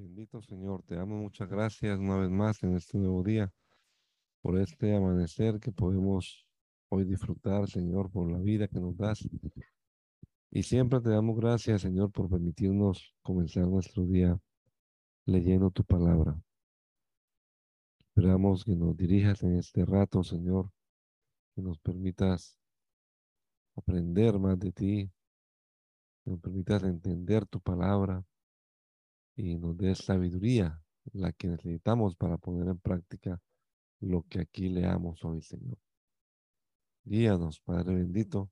Bendito Señor, te amo. Muchas gracias una vez más en este nuevo día por este amanecer que podemos hoy disfrutar, Señor, por la vida que nos das. Y siempre te damos gracias, Señor, por permitirnos comenzar nuestro día leyendo tu palabra. Esperamos que nos dirijas en este rato, Señor, que nos permitas aprender más de ti, que nos permitas entender tu palabra y nos des sabiduría, la que necesitamos para poner en práctica lo que aquí leamos hoy, Señor. Guíanos, Padre bendito.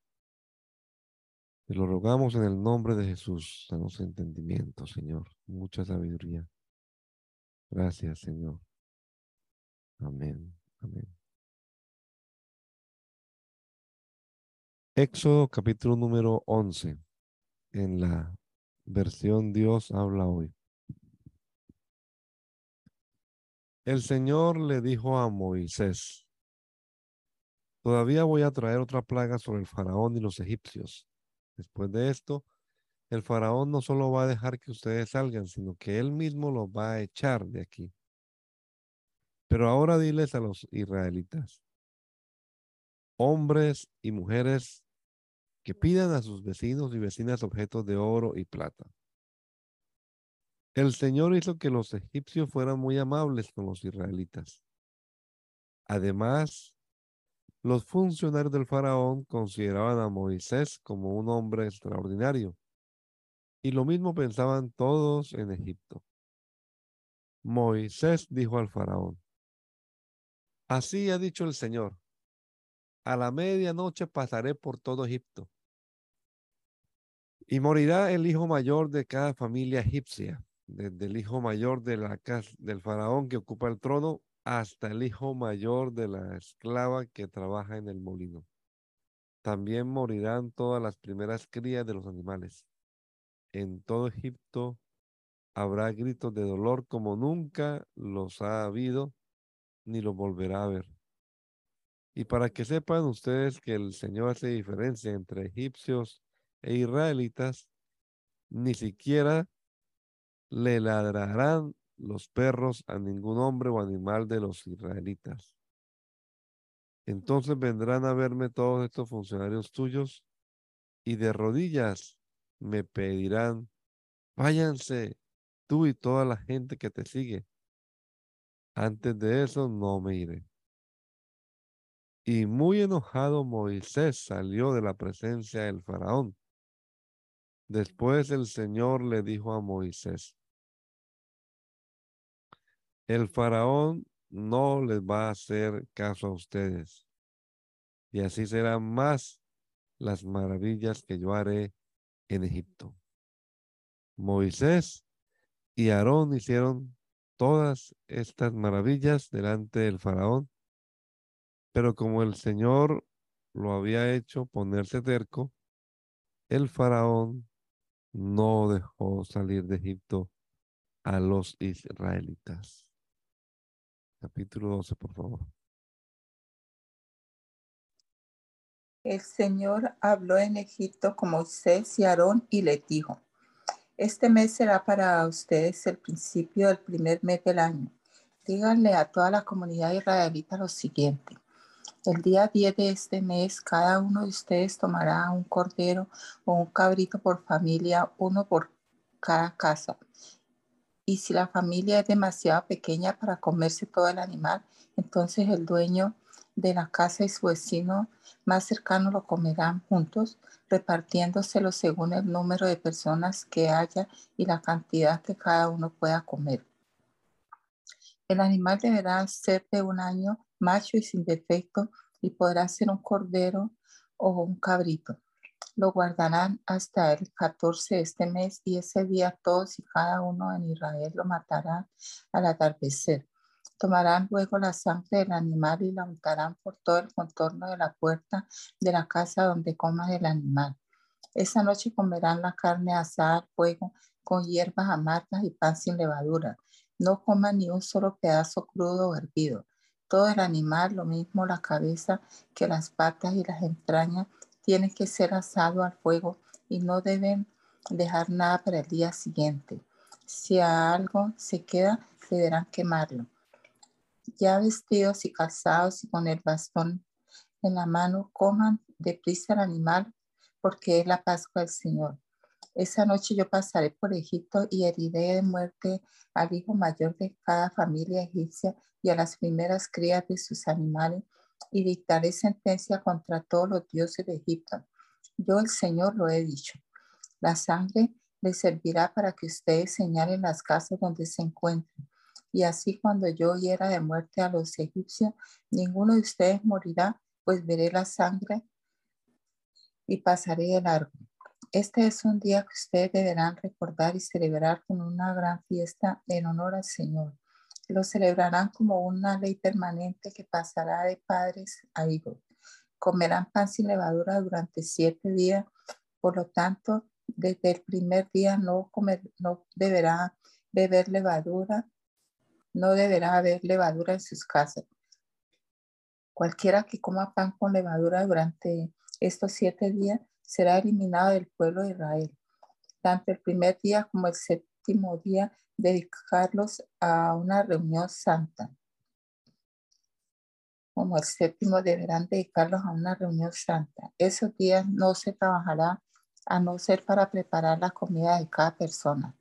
Te lo rogamos en el nombre de Jesús. Danos entendimiento, Señor. Mucha sabiduría. Gracias, Señor. Amén. Amén. Éxodo capítulo número 11. En la versión Dios habla hoy. El Señor le dijo a Moisés, todavía voy a traer otra plaga sobre el faraón y los egipcios. Después de esto, el faraón no solo va a dejar que ustedes salgan, sino que él mismo los va a echar de aquí. Pero ahora diles a los israelitas, hombres y mujeres que pidan a sus vecinos y vecinas objetos de oro y plata el Señor hizo que los egipcios fueran muy amables con los israelitas. Además, los funcionarios del faraón consideraban a Moisés como un hombre extraordinario. Y lo mismo pensaban todos en Egipto. Moisés dijo al faraón, Así ha dicho el Señor, a la medianoche pasaré por todo Egipto. Y morirá el hijo mayor de cada familia egipcia desde el hijo mayor de la casa del faraón que ocupa el trono hasta el hijo mayor de la esclava que trabaja en el molino. También morirán todas las primeras crías de los animales. En todo Egipto habrá gritos de dolor como nunca los ha habido, ni los volverá a ver. Y para que sepan ustedes que el Señor hace diferencia entre egipcios e israelitas, ni siquiera le ladrarán los perros a ningún hombre o animal de los israelitas. Entonces vendrán a verme todos estos funcionarios tuyos y de rodillas me pedirán, váyanse tú y toda la gente que te sigue. Antes de eso no me iré. Y muy enojado Moisés salió de la presencia del faraón. Después el Señor le dijo a Moisés, el faraón no les va a hacer caso a ustedes. Y así serán más las maravillas que yo haré en Egipto. Moisés y Aarón hicieron todas estas maravillas delante del faraón, pero como el Señor lo había hecho ponerse terco, el faraón no dejó salir de Egipto a los israelitas. Capítulo 12, por favor. El Señor habló en Egipto con Moisés y Aarón y les dijo, este mes será para ustedes el principio del primer mes del año. Díganle a toda la comunidad israelita lo siguiente. El día 10 de este mes, cada uno de ustedes tomará un cordero o un cabrito por familia, uno por cada casa y si la familia es demasiado pequeña para comerse todo el animal, entonces el dueño de la casa y su vecino más cercano lo comerán juntos, repartiéndoselo según el número de personas que haya y la cantidad que cada uno pueda comer. El animal deberá ser de un año, macho y sin defecto, y podrá ser un cordero o un cabrito. Lo guardarán hasta el 14 de este mes y ese día todos y cada uno en Israel lo matarán al atardecer. Tomarán luego la sangre del animal y la untarán por todo el contorno de la puerta de la casa donde coman el animal. Esa noche comerán la carne asada al fuego con hierbas amargas y pan sin levadura. No coman ni un solo pedazo crudo o hervido. Todo el animal, lo mismo la cabeza que las patas y las entrañas, tiene que ser asado al fuego y no deben dejar nada para el día siguiente. Si algo se queda, deberán quemarlo. Ya vestidos y casados y con el bastón en la mano, coman deprisa el animal, porque es la Pascua del Señor. Esa noche yo pasaré por Egipto y heriré de muerte al hijo mayor de cada familia egipcia y a las primeras crías de sus animales y dictaré sentencia contra todos los dioses de Egipto. Yo el Señor lo he dicho. La sangre les servirá para que ustedes señalen las casas donde se encuentren. Y así cuando yo hiera de muerte a los egipcios, ninguno de ustedes morirá, pues veré la sangre y pasaré de largo. Este es un día que ustedes deberán recordar y celebrar con una gran fiesta en honor al Señor. Lo celebrarán como una ley permanente que pasará de padres a hijos. Comerán pan sin levadura durante siete días. Por lo tanto, desde el primer día no, comer, no deberá beber levadura, no deberá haber levadura en sus casas. Cualquiera que coma pan con levadura durante estos siete días será eliminado del pueblo de Israel. Tanto el primer día como el séptimo día dedicarlos a una reunión santa. Como el séptimo deberán dedicarlos a una reunión santa. Esos días no se trabajará a no ser para preparar la comida de cada persona.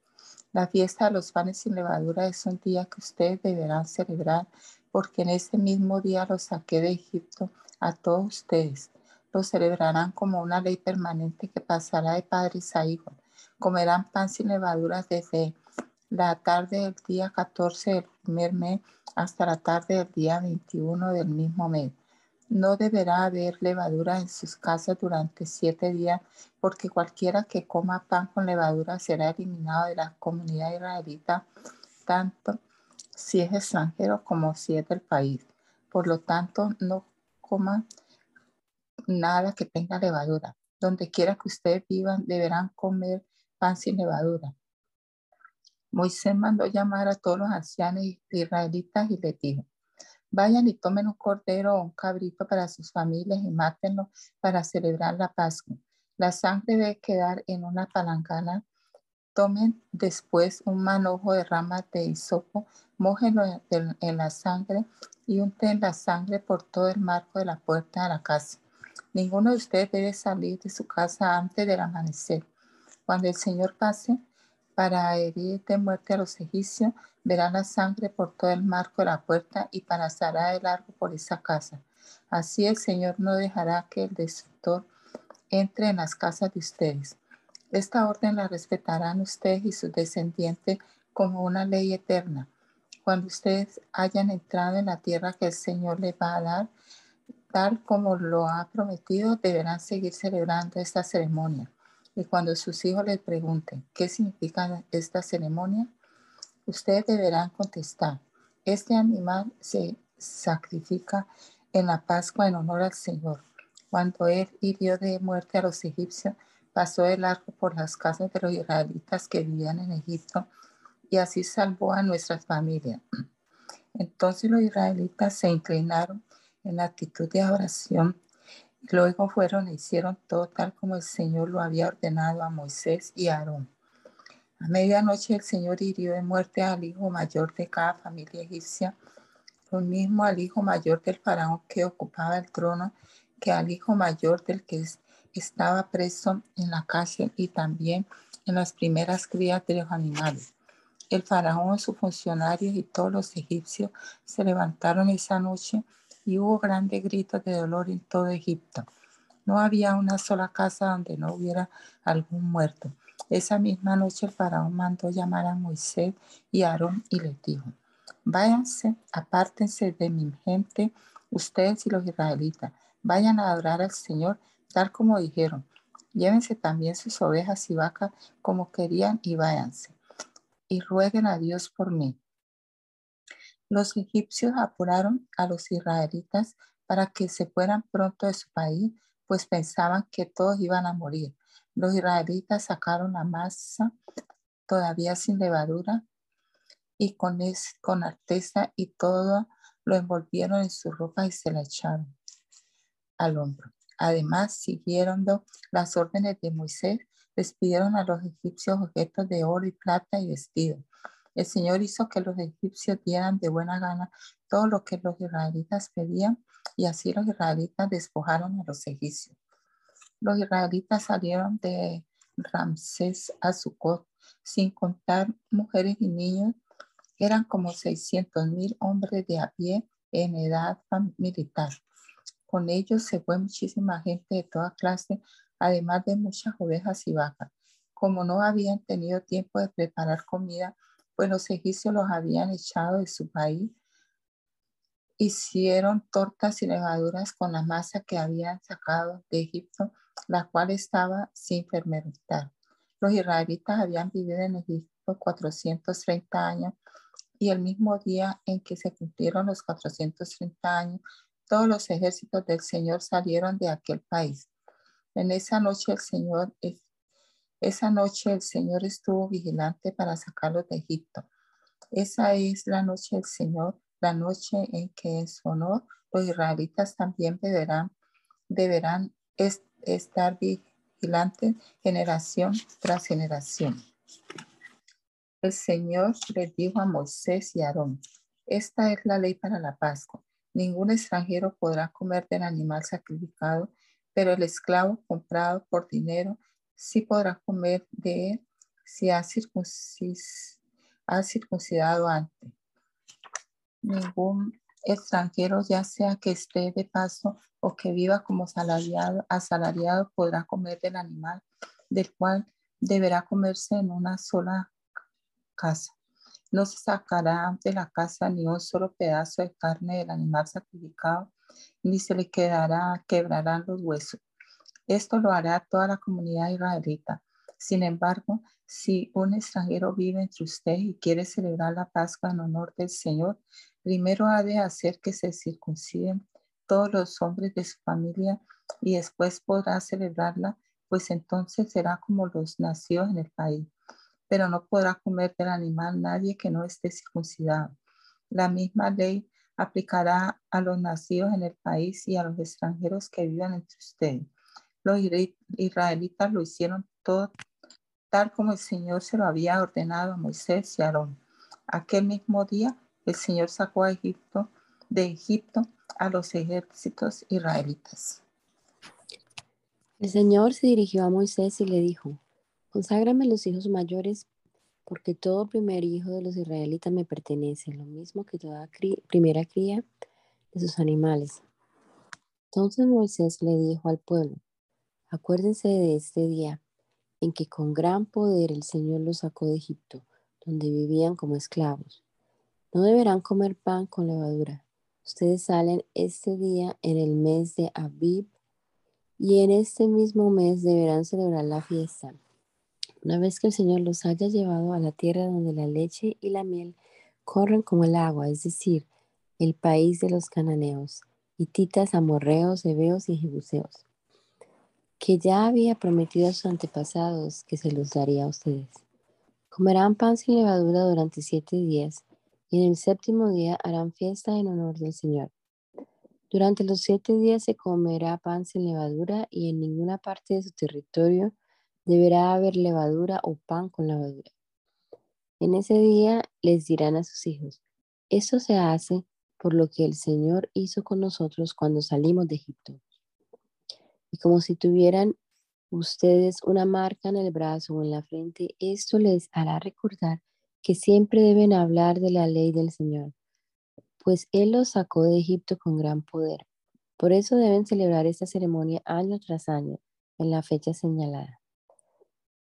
La fiesta de los panes sin levadura es un día que ustedes deberán celebrar porque en ese mismo día los saqué de Egipto a todos ustedes lo celebrarán como una ley permanente que pasará de padres a hijos. Comerán pan sin levaduras desde la tarde del día 14 del primer mes hasta la tarde del día 21 del mismo mes. No deberá haber levadura en sus casas durante siete días, porque cualquiera que coma pan con levadura será eliminado de la comunidad israelita, tanto si es extranjero como si es del país. Por lo tanto, no coman nada que tenga levadura. Donde quiera que ustedes vivan, deberán comer pan sin levadura. Moisés mandó llamar a todos los ancianos israelitas y les dijo, vayan y tomen un cordero o un cabrito para sus familias y mátenlo para celebrar la Pascua. La sangre debe quedar en una palangana. Tomen después un manojo de ramas de hisopo, mójenlo en la sangre y unten la sangre por todo el marco de la puerta de la casa. Ninguno de ustedes debe salir de su casa antes del amanecer. Cuando el Señor pase para herir de muerte a los egipcios, verá la sangre por todo el marco de la puerta y pasará de largo por esa casa. Así el Señor no dejará que el destructor entre en las casas de ustedes. Esta orden la respetarán ustedes y sus descendientes como una ley eterna. Cuando ustedes hayan entrado en la tierra que el Señor les va a dar, tal como lo ha prometido, deberán seguir celebrando esta ceremonia. Y cuando sus hijos les pregunten qué significa esta ceremonia, ustedes deberán contestar, este animal se sacrifica en la Pascua en honor al Señor. Cuando él hirió de muerte a los egipcios, pasó el arco por las casas de los israelitas que vivían en Egipto y así salvó a nuestras familias. Entonces los israelitas se inclinaron en actitud de oración. Luego fueron e hicieron todo tal como el Señor lo había ordenado a Moisés y a Aarón. A medianoche el Señor hirió de muerte al hijo mayor de cada familia egipcia, lo mismo al hijo mayor del faraón que ocupaba el trono, que al hijo mayor del que estaba preso en la cárcel y también en las primeras crías de los animales. El faraón, sus funcionarios y todos los egipcios se levantaron esa noche y hubo grandes gritos de dolor en todo Egipto. No había una sola casa donde no hubiera algún muerto. Esa misma noche el faraón mandó llamar a Moisés y a Aarón y les dijo, váyanse, apártense de mi gente, ustedes y los israelitas, vayan a adorar al Señor tal como dijeron. Llévense también sus ovejas y vacas como querían y váyanse. Y rueguen a Dios por mí los egipcios apuraron a los israelitas para que se fueran pronto de su país, pues pensaban que todos iban a morir. Los israelitas sacaron la masa todavía sin levadura y con, con arteza y todo lo envolvieron en su ropa y se la echaron al hombro. Además, siguiendo las órdenes de Moisés, les pidieron a los egipcios objetos de oro y plata y vestidos. El Señor hizo que los egipcios dieran de buena gana todo lo que los israelitas pedían y así los israelitas despojaron a los egipcios. Los israelitas salieron de Ramsés a Sucot, sin contar mujeres y niños, eran como 600 mil hombres de a pie en edad militar. Con ellos se fue muchísima gente de toda clase, además de muchas ovejas y vacas. Como no habían tenido tiempo de preparar comida, pues los egipcios los habían echado de su país, hicieron tortas y levaduras con la masa que habían sacado de Egipto, la cual estaba sin fermentar. Los israelitas habían vivido en Egipto 430 años y el mismo día en que se cumplieron los 430 años, todos los ejércitos del Señor salieron de aquel país. En esa noche el Señor, esa noche el Señor estuvo vigilante para sacarlos de Egipto. Esa es la noche del Señor, la noche en que en su honor los israelitas también deberán, deberán estar vigilantes generación tras generación. El Señor les dijo a Moisés y a Aarón, esta es la ley para la Pascua. Ningún extranjero podrá comer del animal sacrificado, pero el esclavo comprado por dinero sí podrá comer de él si ha, ha circuncidado antes. Ningún extranjero, ya sea que esté de paso o que viva como asalariado, podrá comer del animal, del cual deberá comerse en una sola casa. No se sacará de la casa ni un solo pedazo de carne del animal sacrificado, ni se le quedará, quebrarán los huesos. Esto lo hará toda la comunidad israelita. Sin embargo, si un extranjero vive entre ustedes y quiere celebrar la Pascua en honor del Señor, primero ha de hacer que se circunciden todos los hombres de su familia y después podrá celebrarla, pues entonces será como los nacidos en el país pero no podrá comer del animal nadie que no esté circuncidado. La misma ley aplicará a los nacidos en el país y a los extranjeros que vivan entre ustedes. Los israelitas lo hicieron todo tal como el Señor se lo había ordenado a Moisés y Aarón. Aquel mismo día el Señor sacó a Egipto de Egipto a los ejércitos israelitas. El Señor se dirigió a Moisés y le dijo, Conságrame los hijos mayores, porque todo primer hijo de los israelitas me pertenece, lo mismo que toda primera cría de sus animales. Entonces Moisés le dijo al pueblo, acuérdense de este día en que con gran poder el Señor los sacó de Egipto, donde vivían como esclavos. No deberán comer pan con levadura. Ustedes salen este día en el mes de Abib y en este mismo mes deberán celebrar la fiesta una vez que el Señor los haya llevado a la tierra donde la leche y la miel corren como el agua, es decir, el país de los cananeos, hititas, amorreos, hebeos y jebuseos, que ya había prometido a sus antepasados que se los daría a ustedes. Comerán pan sin levadura durante siete días, y en el séptimo día harán fiesta en honor del Señor. Durante los siete días se comerá pan sin levadura, y en ninguna parte de su territorio deberá haber levadura o pan con levadura. En ese día les dirán a sus hijos, esto se hace por lo que el Señor hizo con nosotros cuando salimos de Egipto. Y como si tuvieran ustedes una marca en el brazo o en la frente, esto les hará recordar que siempre deben hablar de la ley del Señor, pues Él los sacó de Egipto con gran poder. Por eso deben celebrar esta ceremonia año tras año, en la fecha señalada.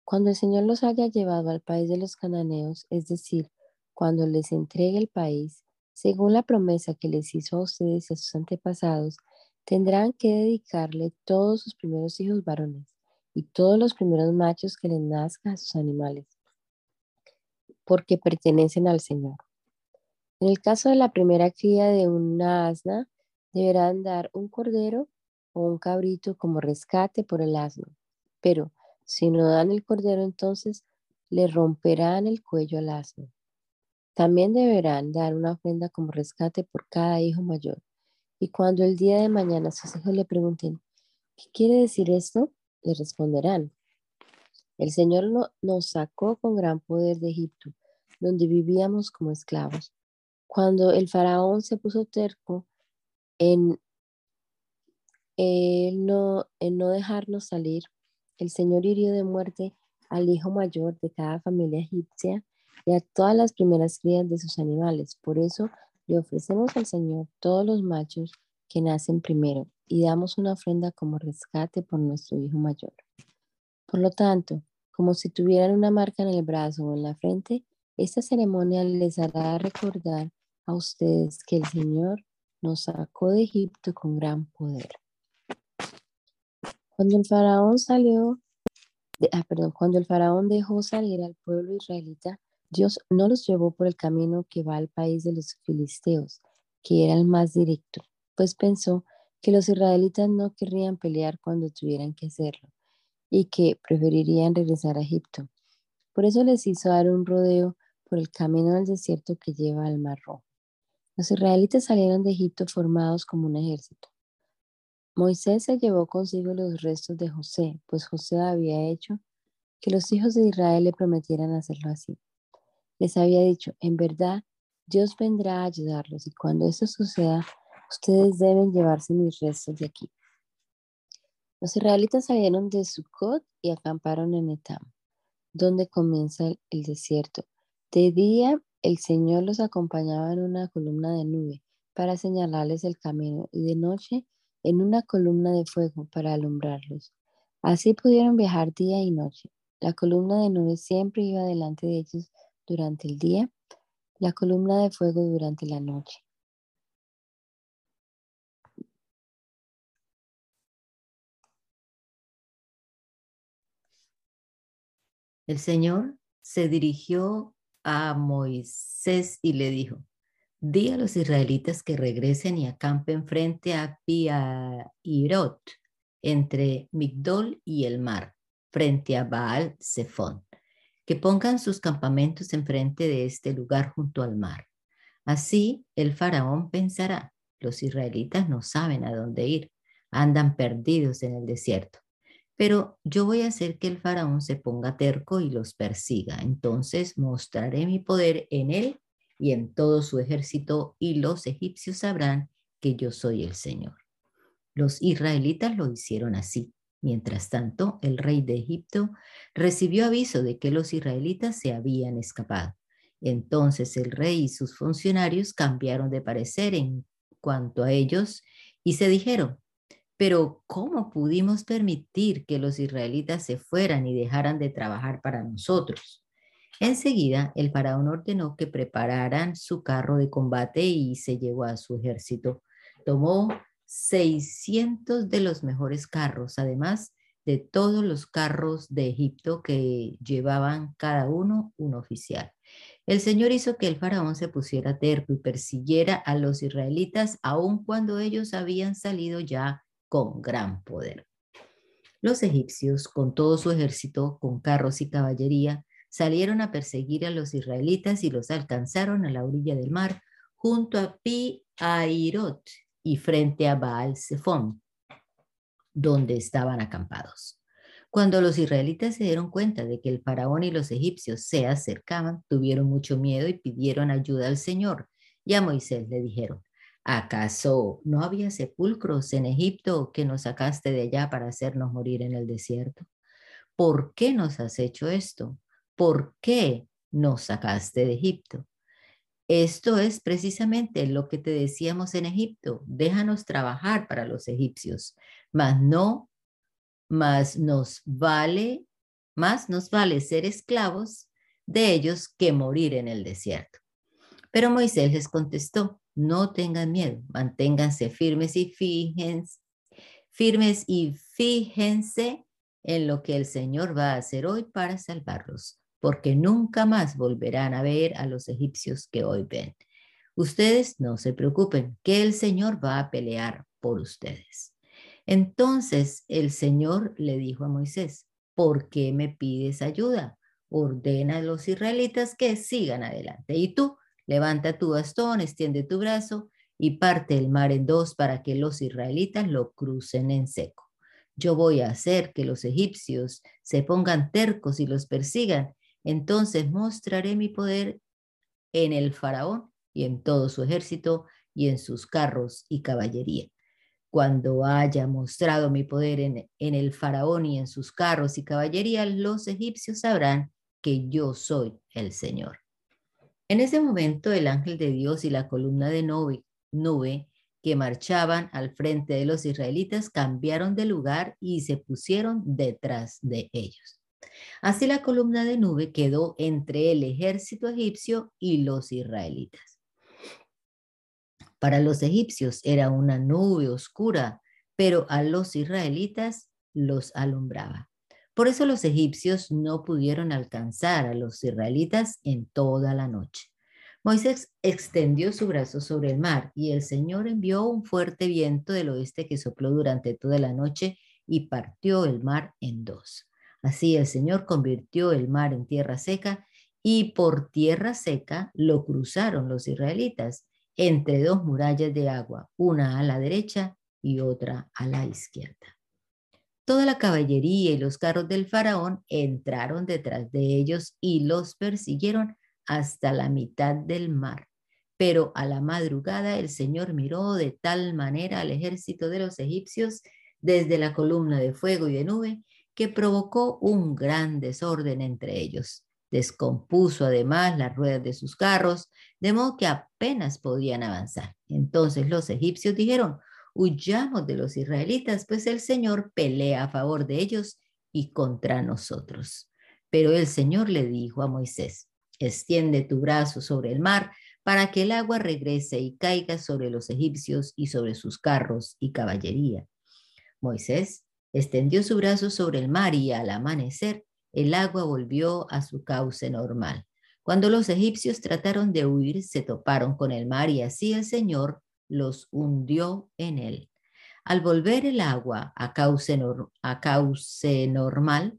Cuando el Señor los haya llevado al país de los cananeos, es decir, cuando les entregue el país, según la promesa que les hizo a ustedes y a sus antepasados, tendrán que dedicarle todos sus primeros hijos varones y todos los primeros machos que les nazcan a sus animales, porque pertenecen al Señor. En el caso de la primera cría de una asna, deberán dar un cordero o un cabrito como rescate por el asno, pero si no dan el cordero, entonces le romperán el cuello al asno. También deberán dar una ofrenda como rescate por cada hijo mayor. Y cuando el día de mañana sus hijos le pregunten, ¿Qué quiere decir esto? Le responderán. El Señor nos sacó con gran poder de Egipto, donde vivíamos como esclavos. Cuando el faraón se puso terco en, no, en no dejarnos salir, el Señor hirió de muerte al hijo mayor de cada familia egipcia y a todas las primeras crías de sus animales. Por eso le ofrecemos al Señor todos los machos que nacen primero y damos una ofrenda como rescate por nuestro hijo mayor. Por lo tanto, como si tuvieran una marca en el brazo o en la frente, esta ceremonia les hará recordar a ustedes que el Señor nos sacó de Egipto con gran poder. Cuando el faraón salió, ah, perdón, cuando el faraón dejó salir al pueblo israelita, Dios no los llevó por el camino que va al país de los filisteos, que era el más directo, pues pensó que los israelitas no querrían pelear cuando tuvieran que hacerlo y que preferirían regresar a Egipto. Por eso les hizo dar un rodeo por el camino del desierto que lleva al Mar Rojo. Los israelitas salieron de Egipto formados como un ejército. Moisés se llevó consigo los restos de José, pues José había hecho que los hijos de Israel le prometieran hacerlo así. Les había dicho, en verdad, Dios vendrá a ayudarlos y cuando eso suceda, ustedes deben llevarse mis restos de aquí. Los israelitas salieron de Sucot y acamparon en Etam, donde comienza el desierto. De día el Señor los acompañaba en una columna de nube para señalarles el camino y de noche en una columna de fuego para alumbrarlos. Así pudieron viajar día y noche. La columna de nube siempre iba delante de ellos durante el día, la columna de fuego durante la noche. El Señor se dirigió a Moisés y le dijo, di a los israelitas que regresen y acampen frente a Piairot, entre Migdol y el mar, frente a Baal Zephon, que pongan sus campamentos enfrente de este lugar junto al mar. Así el faraón pensará, los israelitas no saben a dónde ir, andan perdidos en el desierto pero yo voy a hacer que el faraón se ponga terco y los persiga. Entonces mostraré mi poder en él y en todo su ejército y los egipcios sabrán que yo soy el Señor. Los israelitas lo hicieron así. Mientras tanto, el rey de Egipto recibió aviso de que los israelitas se habían escapado. Entonces el rey y sus funcionarios cambiaron de parecer en cuanto a ellos y se dijeron, pero ¿cómo pudimos permitir que los israelitas se fueran y dejaran de trabajar para nosotros? Enseguida, el faraón ordenó que prepararan su carro de combate y se llevó a su ejército. Tomó 600 de los mejores carros, además de todos los carros de Egipto que llevaban cada uno un oficial. El Señor hizo que el faraón se pusiera terco y persiguiera a los israelitas, aun cuando ellos habían salido ya con gran poder. Los egipcios, con todo su ejército, con carros y caballería, salieron a perseguir a los israelitas y los alcanzaron a la orilla del mar, junto a Pi Airot y frente a Baal Zephon, donde estaban acampados. Cuando los israelitas se dieron cuenta de que el faraón y los egipcios se acercaban, tuvieron mucho miedo y pidieron ayuda al Señor. Y a Moisés le dijeron, ¿Acaso no había sepulcros en Egipto que nos sacaste de allá para hacernos morir en el desierto? ¿Por qué nos has hecho esto? ¿Por qué nos sacaste de Egipto? Esto es precisamente lo que te decíamos en Egipto. Déjanos trabajar para los egipcios, mas no, más nos vale, más nos vale ser esclavos de ellos que morir en el desierto. Pero Moisés les contestó, no tengan miedo, manténganse firmes y fíjense, firmes y fíjense en lo que el Señor va a hacer hoy para salvarlos, porque nunca más volverán a ver a los egipcios que hoy ven. Ustedes no se preocupen, que el Señor va a pelear por ustedes. Entonces el Señor le dijo a Moisés, ¿por qué me pides ayuda? Ordena a los israelitas que sigan adelante. Y tú, Levanta tu bastón, extiende tu brazo y parte el mar en dos para que los israelitas lo crucen en seco. yo voy a hacer que los egipcios se pongan tercos y los persigan. Entonces mostraré mi poder en el faraón y en todo su ejército y en sus carros y caballería. Cuando haya mostrado mi poder en, el faraón y en sus carros y caballería, los egipcios sabrán que yo soy el Señor. En ese momento el ángel de Dios y la columna de nube que marchaban al frente de los israelitas cambiaron de lugar y se pusieron detrás de ellos. Así la columna de nube quedó entre el ejército egipcio y los israelitas. Para los egipcios era una nube oscura, pero a los israelitas los alumbraba. Por eso los egipcios no pudieron alcanzar a los israelitas en toda la noche. Moisés extendió su brazo sobre el mar y el Señor envió un fuerte viento del oeste que sopló durante toda la noche y partió el mar en dos. Así el Señor convirtió el mar en tierra seca y por tierra seca lo cruzaron los israelitas entre dos murallas de agua, una a la derecha y otra a la izquierda. Toda la caballería y los carros del faraón entraron detrás de ellos y los persiguieron hasta la mitad del mar. Pero a la madrugada el Señor miró de tal manera al ejército de los egipcios desde la columna de fuego y de nube que provocó un gran desorden entre ellos. Descompuso además las ruedas de sus carros, de modo que apenas podían avanzar. Entonces los egipcios dijeron, huyamos de los israelitas, pues el Señor pelea a favor de ellos y contra nosotros. Pero el Señor le dijo a Moisés, Extiende tu brazo sobre el mar para que el agua regrese y caiga sobre los egipcios y sobre sus carros y caballería. Moisés extendió su brazo sobre el mar y al amanecer el agua volvió a su cauce normal. Cuando los egipcios trataron de huir, se toparon con el mar y así el Señor los hundió en él. Al volver el agua a cauce, a cauce normal,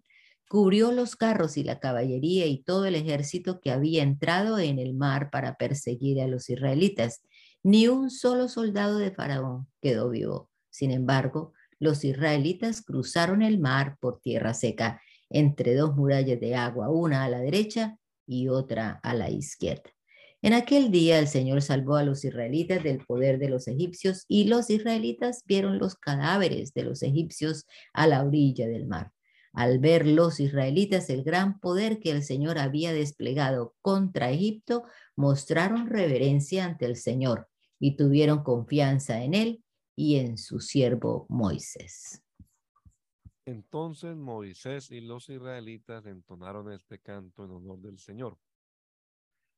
cubrió los carros y la caballería y todo el ejército que había entrado en el mar para perseguir a los israelitas. Ni un solo soldado de Faraón quedó vivo. Sin embargo, los israelitas cruzaron el mar por tierra seca, entre dos murallas de agua, una a la derecha y otra a la izquierda. En aquel día el Señor salvó a los israelitas del poder de los egipcios y los israelitas vieron los cadáveres de los egipcios a la orilla del mar. Al ver los israelitas el gran poder que el Señor había desplegado contra Egipto, mostraron reverencia ante el Señor y tuvieron confianza en él y en su siervo Moisés. Entonces Moisés y los israelitas entonaron este canto en honor del Señor.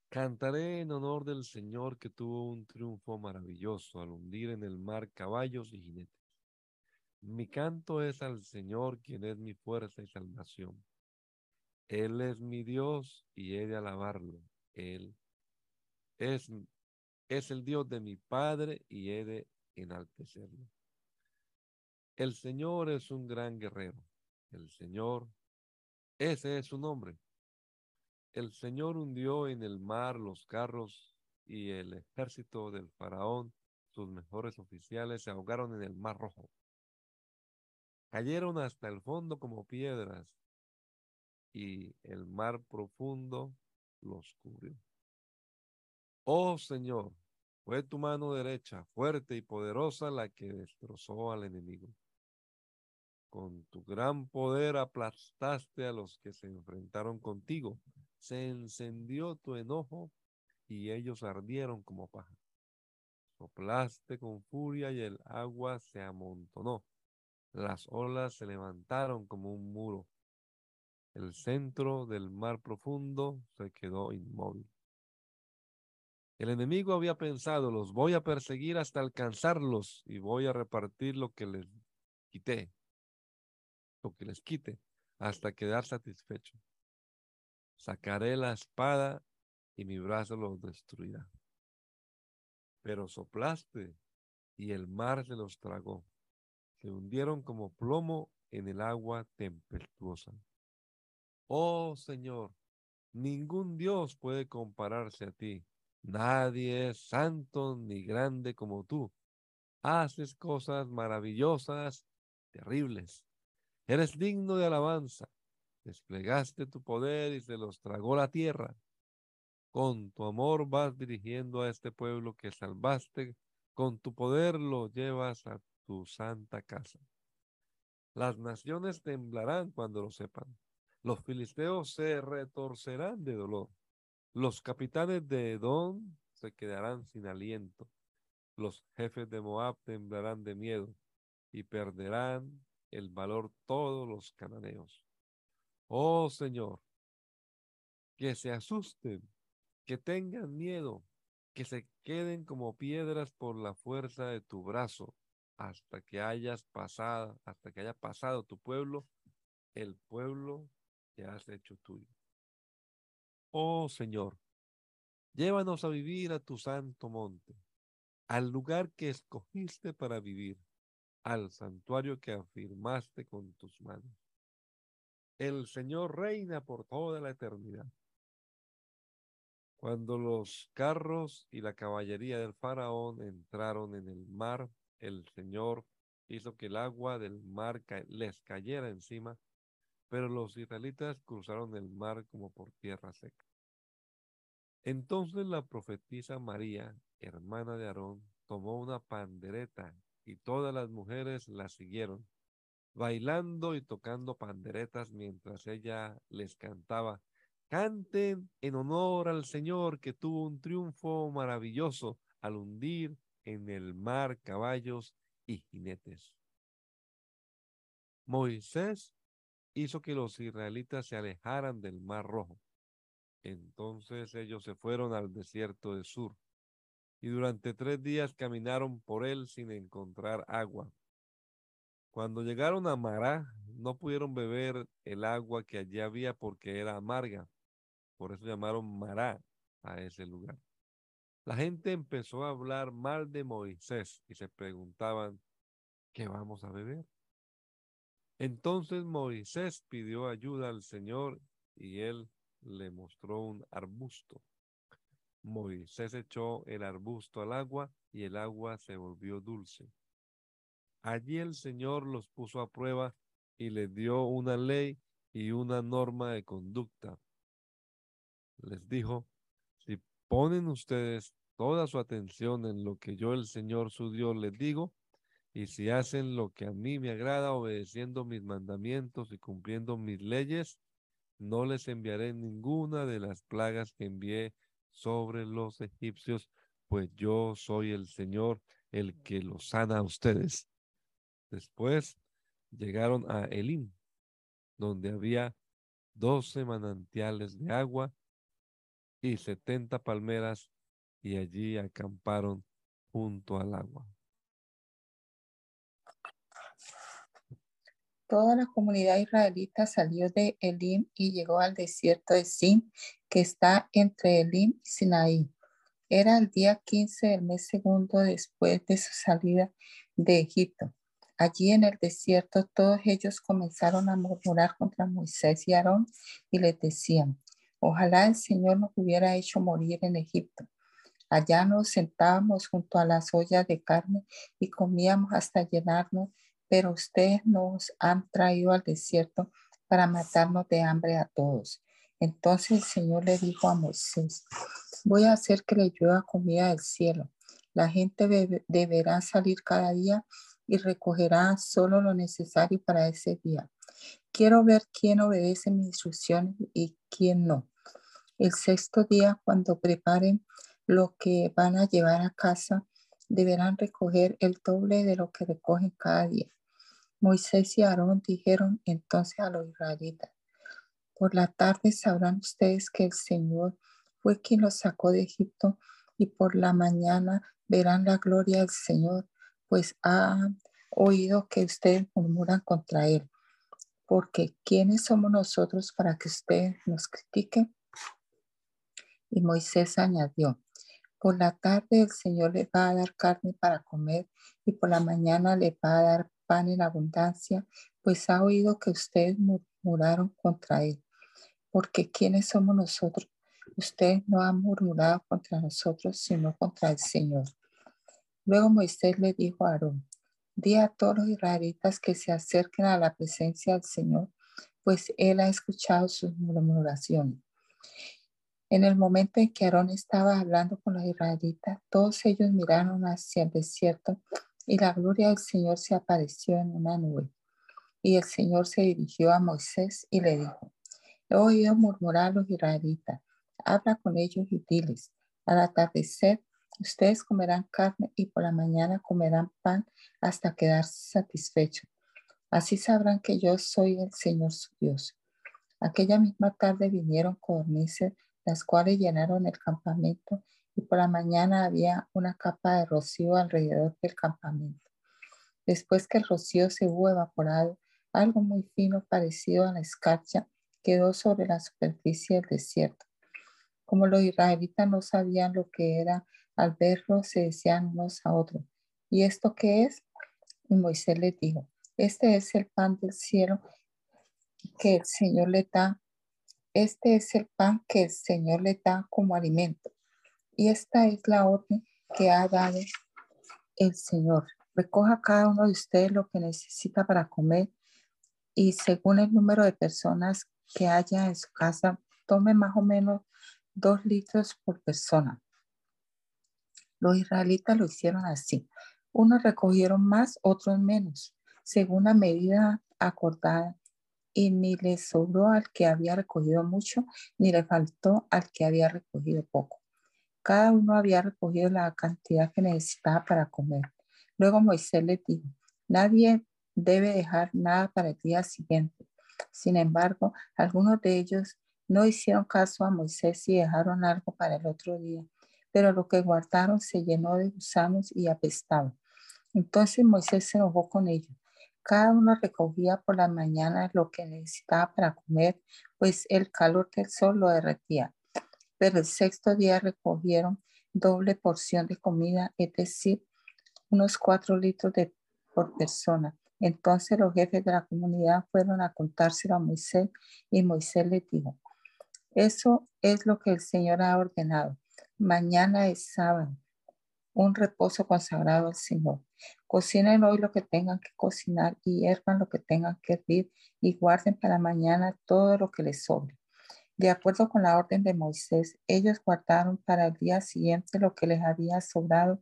Cantaré en honor del Señor que tuvo un triunfo maravilloso al hundir en el mar caballos y jinetes. Mi canto es al Señor, quien es mi fuerza y salvación. Él es mi Dios y he de alabarlo. Él es, es el Dios de mi Padre y he de enaltecerlo. El Señor es un gran guerrero. El Señor, ese es su nombre. El Señor hundió en el mar los carros y el ejército del faraón, sus mejores oficiales, se ahogaron en el mar rojo cayeron hasta el fondo como piedras y el mar profundo los cubrió. Oh Señor, fue tu mano derecha, fuerte y poderosa, la que destrozó al enemigo. Con tu gran poder aplastaste a los que se enfrentaron contigo. Se encendió tu enojo y ellos ardieron como paja. Soplaste con furia y el agua se amontonó. Las olas se levantaron como un muro. El centro del mar profundo se quedó inmóvil. El enemigo había pensado, los voy a perseguir hasta alcanzarlos y voy a repartir lo que les quité, lo que les quite, hasta quedar satisfecho. Sacaré la espada y mi brazo los destruirá. Pero soplaste y el mar se los tragó se hundieron como plomo en el agua tempestuosa. Oh Señor, ningún Dios puede compararse a ti. Nadie es santo ni grande como tú. Haces cosas maravillosas terribles. Eres digno de alabanza. Desplegaste tu poder y se los tragó la tierra. Con tu amor vas dirigiendo a este pueblo que salvaste. Con tu poder lo llevas a tu santa casa. Las naciones temblarán cuando lo sepan. Los filisteos se retorcerán de dolor. Los capitanes de Edom se quedarán sin aliento. Los jefes de Moab temblarán de miedo y perderán el valor todos los cananeos. Oh Señor, que se asusten, que tengan miedo, que se queden como piedras por la fuerza de tu brazo, hasta que hayas pasado, hasta que haya pasado tu pueblo, el pueblo que has hecho tuyo. Oh Señor, llévanos a vivir a tu santo monte, al lugar que escogiste para vivir, al santuario que afirmaste con tus manos. El Señor reina por toda la eternidad. Cuando los carros y la caballería del faraón entraron en el mar, el Señor hizo que el agua del mar les cayera encima, pero los israelitas cruzaron el mar como por tierra seca. Entonces la profetisa María, hermana de Aarón, tomó una pandereta y todas las mujeres la siguieron, bailando y tocando panderetas mientras ella les cantaba, canten en honor al Señor que tuvo un triunfo maravilloso al hundir en el mar caballos y jinetes. Moisés hizo que los israelitas se alejaran del mar rojo. Entonces ellos se fueron al desierto de Sur y durante tres días caminaron por él sin encontrar agua. Cuando llegaron a Mará, no pudieron beber el agua que allí había porque era amarga. Por eso llamaron Mará a ese lugar. La gente empezó a hablar mal de Moisés y se preguntaban, ¿qué vamos a beber? Entonces Moisés pidió ayuda al Señor y él le mostró un arbusto. Moisés echó el arbusto al agua y el agua se volvió dulce. Allí el Señor los puso a prueba y les dio una ley y una norma de conducta. Les dijo, si ponen ustedes toda su atención en lo que yo el Señor su Dios les digo, y si hacen lo que a mí me agrada, obedeciendo mis mandamientos y cumpliendo mis leyes, no les enviaré ninguna de las plagas que envié sobre los egipcios, pues yo soy el Señor el que los sana a ustedes. Después llegaron a Elim, donde había doce manantiales de agua y setenta palmeras, y allí acamparon junto al agua. Toda la comunidad israelita salió de Elim y llegó al desierto de Sin, que está entre Elim y Sinaí. Era el día 15 del mes segundo después de su salida de Egipto. Allí en el desierto todos ellos comenzaron a murmurar contra Moisés y Aarón y les decían, ojalá el Señor nos hubiera hecho morir en Egipto. Allá nos sentábamos junto a las ollas de carne y comíamos hasta llenarnos pero ustedes nos han traído al desierto para matarnos de hambre a todos. Entonces el Señor le dijo a Moisés, voy a hacer que le llueva comida del cielo. La gente deberá salir cada día y recogerá solo lo necesario para ese día. Quiero ver quién obedece mis instrucciones y quién no. El sexto día, cuando preparen lo que van a llevar a casa, deberán recoger el doble de lo que recogen cada día. Moisés y Aarón dijeron entonces a los israelitas, por la tarde sabrán ustedes que el Señor fue quien los sacó de Egipto y por la mañana verán la gloria del Señor, pues han oído que ustedes murmuran contra él. Porque ¿quiénes somos nosotros para que ustedes nos critiquen? Y Moisés añadió, por la tarde el Señor les va a dar carne para comer y por la mañana les va a dar pan en abundancia, pues ha oído que ustedes murmuraron contra él. Porque ¿quiénes somos nosotros? Ustedes no han murmurado contra nosotros, sino contra el Señor. Luego Moisés le dijo a Aarón, Di a todos los israelitas que se acerquen a la presencia del Señor, pues Él ha escuchado sus murmuraciones. En el momento en que Aarón estaba hablando con los israelitas, todos ellos miraron hacia el desierto y la gloria del Señor se apareció en una nube. Y el Señor se dirigió a Moisés y le dijo, he oído murmurar a los israelitas, habla con ellos y diles, al atardecer ustedes comerán carne y por la mañana comerán pan hasta quedarse satisfechos. Así sabrán que yo soy el Señor su Dios. Aquella misma tarde vinieron codornices las cuales llenaron el campamento y por la mañana había una capa de rocío alrededor del campamento. Después que el rocío se hubo evaporado, algo muy fino parecido a la escarcha quedó sobre la superficie del desierto. Como los israelitas no sabían lo que era, al verlo se decían unos a otros, ¿y esto qué es? Y Moisés les dijo, este es el pan del cielo que el Señor le da este es el pan que el Señor le da como alimento. Y esta es la orden que ha dado el Señor. Recoja cada uno de ustedes lo que necesita para comer y según el número de personas que haya en su casa, tome más o menos dos litros por persona. Los israelitas lo hicieron así. Unos recogieron más, otros menos, según la medida acordada y ni le sobró al que había recogido mucho, ni le faltó al que había recogido poco. Cada uno había recogido la cantidad que necesitaba para comer. Luego Moisés le dijo, nadie debe dejar nada para el día siguiente. Sin embargo, algunos de ellos no hicieron caso a Moisés y dejaron algo para el otro día, pero lo que guardaron se llenó de gusanos y apestaba. Entonces Moisés se enojó con ellos cada uno recogía por la mañana lo que necesitaba para comer, pues el calor del sol lo derretía. Pero el sexto día recogieron doble porción de comida, es decir, unos cuatro litros por persona. Entonces los jefes de la comunidad fueron a contárselo a Moisés y Moisés les dijo, eso es lo que el Señor ha ordenado. Mañana es sábado, un reposo consagrado al Señor. Cocinen hoy lo que tengan que cocinar y hiervan lo que tengan que hervir y guarden para mañana todo lo que les sobre. De acuerdo con la orden de Moisés, ellos guardaron para el día siguiente lo que les había sobrado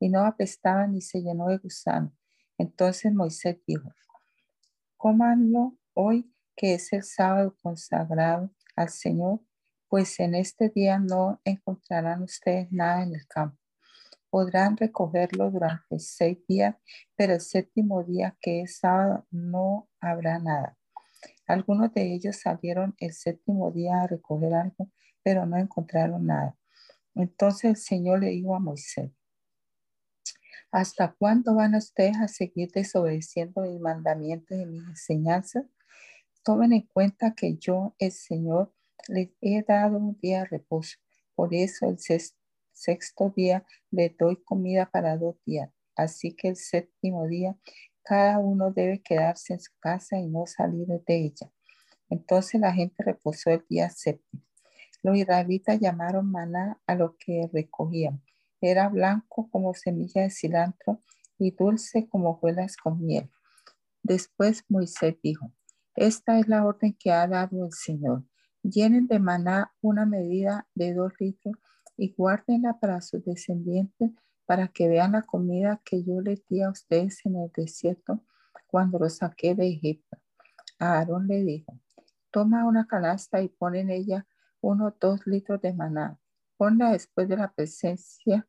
y no apestaban ni se llenó de gusano. Entonces Moisés dijo, cómanlo hoy que es el sábado consagrado al Señor, pues en este día no encontrarán ustedes nada en el campo podrán recogerlo durante seis días, pero el séptimo día, que es sábado, no habrá nada. Algunos de ellos salieron el séptimo día a recoger algo, pero no encontraron nada. Entonces el Señor le dijo a Moisés, ¿hasta cuándo van ustedes a seguir desobedeciendo mis mandamientos y mis enseñanzas? Tomen en cuenta que yo, el Señor, les he dado un día de reposo. Por eso el sexto día le doy comida para dos días. Así que el séptimo día cada uno debe quedarse en su casa y no salir de ella. Entonces la gente reposó el día séptimo. Los israelitas llamaron maná a lo que recogían. Era blanco como semilla de cilantro y dulce como hojuelas con miel. Después Moisés dijo, esta es la orden que ha dado el Señor. Llenen de maná una medida de dos litros y guárdenla para sus descendientes para que vean la comida que yo les di a ustedes en el desierto cuando los saqué de Egipto. A Aarón le dijo, toma una canasta y pon en ella unos dos litros de maná. Ponla después de la presencia,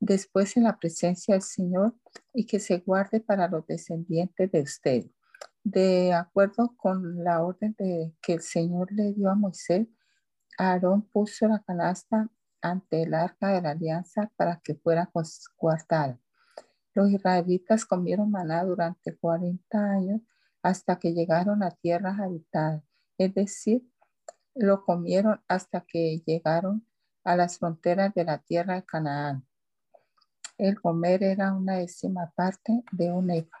después en la presencia del Señor y que se guarde para los descendientes de ustedes. De acuerdo con la orden de, que el Señor le dio a Moisés, Aarón puso la canasta ante el arca de la alianza para que fuera guardada. Los israelitas comieron maná durante 40 años hasta que llegaron a tierras habitadas, es decir, lo comieron hasta que llegaron a las fronteras de la tierra de Canaán. El comer era una décima parte de un efa.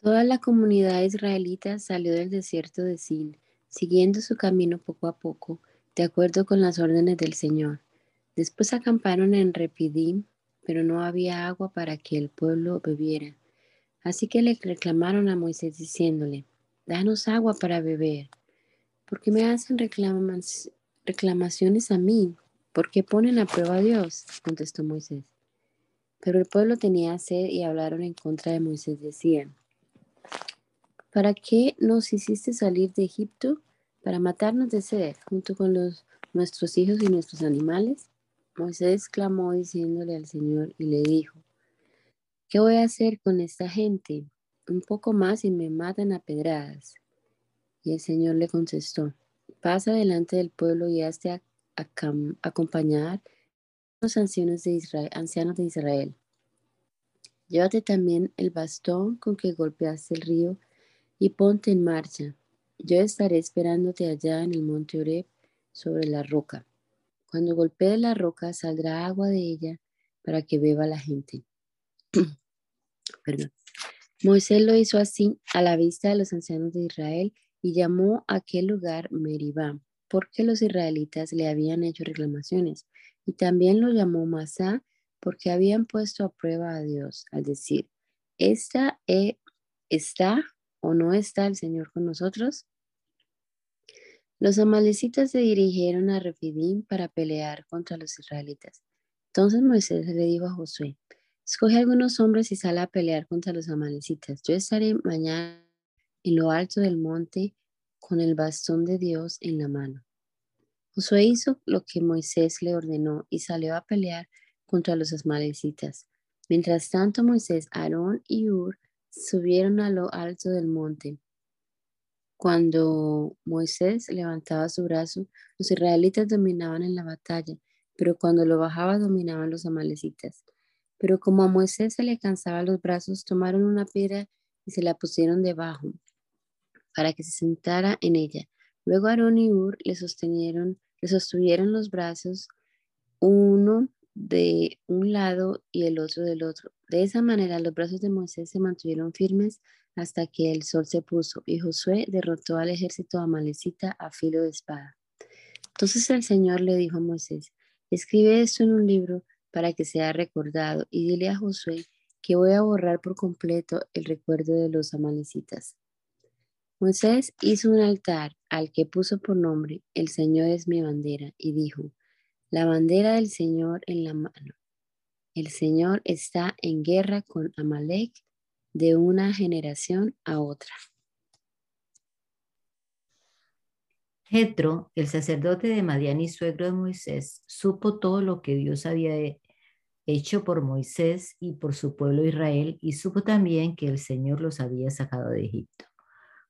Toda la comunidad israelita salió del desierto de Sin, siguiendo su camino poco a poco de acuerdo con las órdenes del Señor. Después acamparon en Repidim, pero no había agua para que el pueblo bebiera. Así que le reclamaron a Moisés diciéndole, danos agua para beber. ¿Por qué me hacen reclamaciones a mí? ¿Por qué ponen a prueba a Dios? contestó Moisés. Pero el pueblo tenía sed y hablaron en contra de Moisés. Decían, ¿para qué nos hiciste salir de Egipto? ¿Para matarnos de sed junto con los, nuestros hijos y nuestros animales? Moisés clamó diciéndole al Señor y le dijo, ¿qué voy a hacer con esta gente? Un poco más y me matan a pedradas. Y el Señor le contestó, pasa delante del pueblo y hazte a, acompañar los ancianos de, Israel, ancianos de Israel. Llévate también el bastón con que golpeaste el río y ponte en marcha. Yo estaré esperándote allá en el monte Oreb sobre la roca. Cuando golpee la roca saldrá agua de ella para que beba la gente. Perdón. Moisés lo hizo así a la vista de los ancianos de Israel y llamó a aquel lugar Meribá, porque los israelitas le habían hecho reclamaciones. Y también lo llamó Masá, porque habían puesto a prueba a Dios, al decir, ¿Esta, ¿está o no está el Señor con nosotros? Los amalecitas se dirigieron a Refidim para pelear contra los israelitas. Entonces Moisés le dijo a Josué, escoge algunos hombres y sale a pelear contra los amalecitas. Yo estaré mañana en lo alto del monte con el bastón de Dios en la mano. Josué hizo lo que Moisés le ordenó y salió a pelear contra los amalecitas. Mientras tanto Moisés, Aarón y Ur subieron a lo alto del monte. Cuando Moisés levantaba su brazo, los israelitas dominaban en la batalla, pero cuando lo bajaba dominaban los amalecitas. Pero como a Moisés se le cansaban los brazos, tomaron una piedra y se la pusieron debajo para que se sentara en ella. Luego Aarón y Ur le le sostuvieron los brazos, uno de un lado y el otro del otro. De esa manera los brazos de Moisés se mantuvieron firmes hasta que el sol se puso y Josué derrotó al ejército amalecita a filo de espada. Entonces el Señor le dijo a Moisés, escribe esto en un libro para que sea recordado y dile a Josué que voy a borrar por completo el recuerdo de los amalecitas. Moisés hizo un altar al que puso por nombre, el Señor es mi bandera, y dijo, la bandera del Señor en la mano. El Señor está en guerra con Amalek de una generación a otra. Jetro, el sacerdote de Madián y suegro de Moisés, supo todo lo que Dios había hecho por Moisés y por su pueblo Israel, y supo también que el Señor los había sacado de Egipto.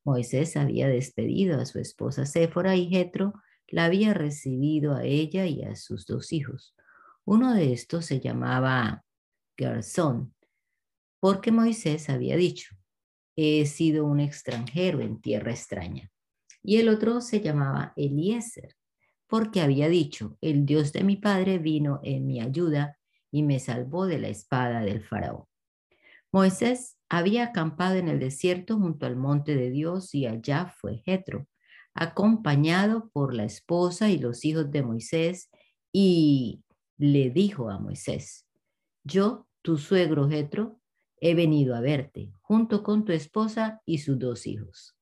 Moisés había despedido a su esposa Séfora y Jetro la había recibido a ella y a sus dos hijos. Uno de estos se llamaba Gersón porque Moisés había dicho, he sido un extranjero en tierra extraña. Y el otro se llamaba Eliezer, porque había dicho, el Dios de mi padre vino en mi ayuda y me salvó de la espada del faraón. Moisés había acampado en el desierto junto al monte de Dios y allá fue Jetro, acompañado por la esposa y los hijos de Moisés, y le dijo a Moisés, yo, tu suegro Jetro, he venido a verte, junto con tu esposa y sus dos hijos.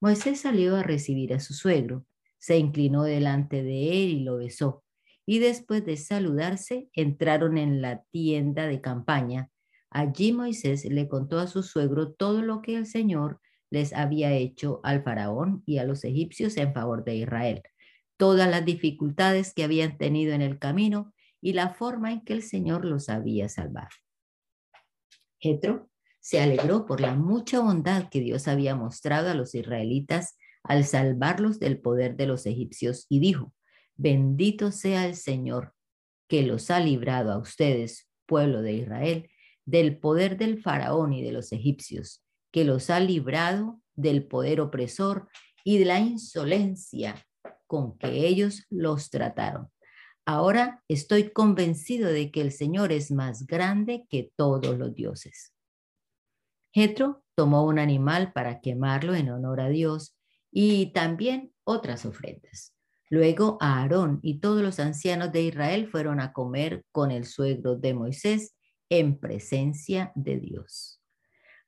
Moisés salió a recibir a su suegro, se inclinó delante de él y lo besó, y después de saludarse entraron en la tienda de campaña. Allí Moisés le contó a su suegro todo lo que el Señor les había hecho al faraón y a los egipcios en favor de Israel, todas las dificultades que habían tenido en el camino y la forma en que el Señor los había salvado. Jetro se alegró por la mucha bondad que Dios había mostrado a los israelitas al salvarlos del poder de los egipcios y dijo, bendito sea el Señor que los ha librado a ustedes, pueblo de Israel, del poder del faraón y de los egipcios, que los ha librado del poder opresor y de la insolencia con que ellos los trataron. Ahora estoy convencido de que el Señor es más grande que todos los dioses. Jetro tomó un animal para quemarlo en honor a Dios y también otras ofrendas. Luego Aarón y todos los ancianos de Israel fueron a comer con el suegro de Moisés en presencia de Dios.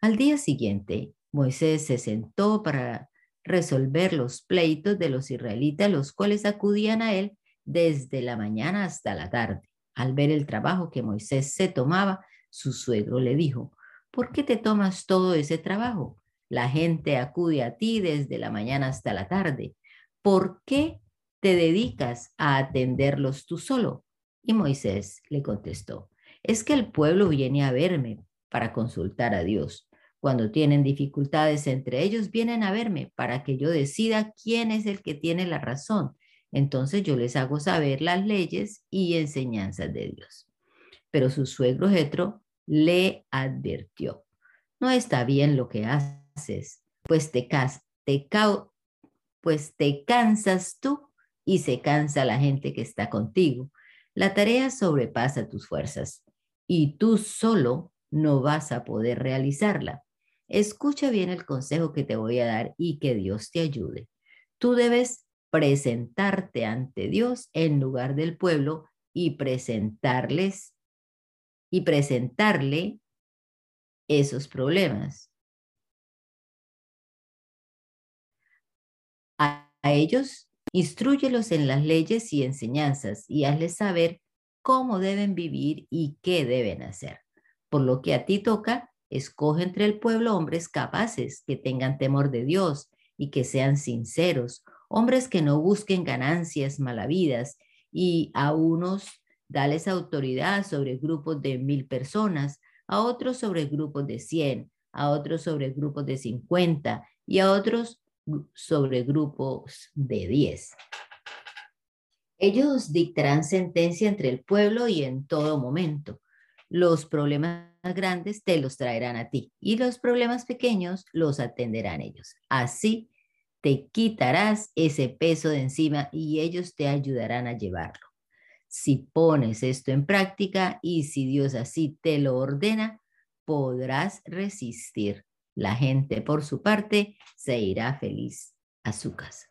Al día siguiente, Moisés se sentó para resolver los pleitos de los israelitas, los cuales acudían a él desde la mañana hasta la tarde. Al ver el trabajo que Moisés se tomaba, su suegro le dijo, ¿por qué te tomas todo ese trabajo? La gente acude a ti desde la mañana hasta la tarde. ¿Por qué te dedicas a atenderlos tú solo? Y Moisés le contestó, es que el pueblo viene a verme para consultar a Dios. Cuando tienen dificultades entre ellos, vienen a verme para que yo decida quién es el que tiene la razón. Entonces yo les hago saber las leyes y enseñanzas de Dios. Pero su suegro Jetro le advirtió, no está bien lo que haces, pues te, pues te cansas tú y se cansa la gente que está contigo. La tarea sobrepasa tus fuerzas y tú solo no vas a poder realizarla. Escucha bien el consejo que te voy a dar y que Dios te ayude. Tú debes presentarte ante Dios en lugar del pueblo y presentarles y presentarle esos problemas. A, a ellos Instruyelos en las leyes y enseñanzas y hazles saber cómo deben vivir y qué deben hacer. Por lo que a ti toca, escoge entre el pueblo hombres capaces, que tengan temor de Dios y que sean sinceros, hombres que no busquen ganancias malavidas y a unos dales autoridad sobre grupos de mil personas, a otros sobre grupos de cien, a otros sobre grupos de cincuenta y a otros sobre grupos de 10. Ellos dictarán sentencia entre el pueblo y en todo momento. Los problemas grandes te los traerán a ti y los problemas pequeños los atenderán ellos. Así te quitarás ese peso de encima y ellos te ayudarán a llevarlo. Si pones esto en práctica y si Dios así te lo ordena, podrás resistir la gente, por su parte, se irá feliz a su casa.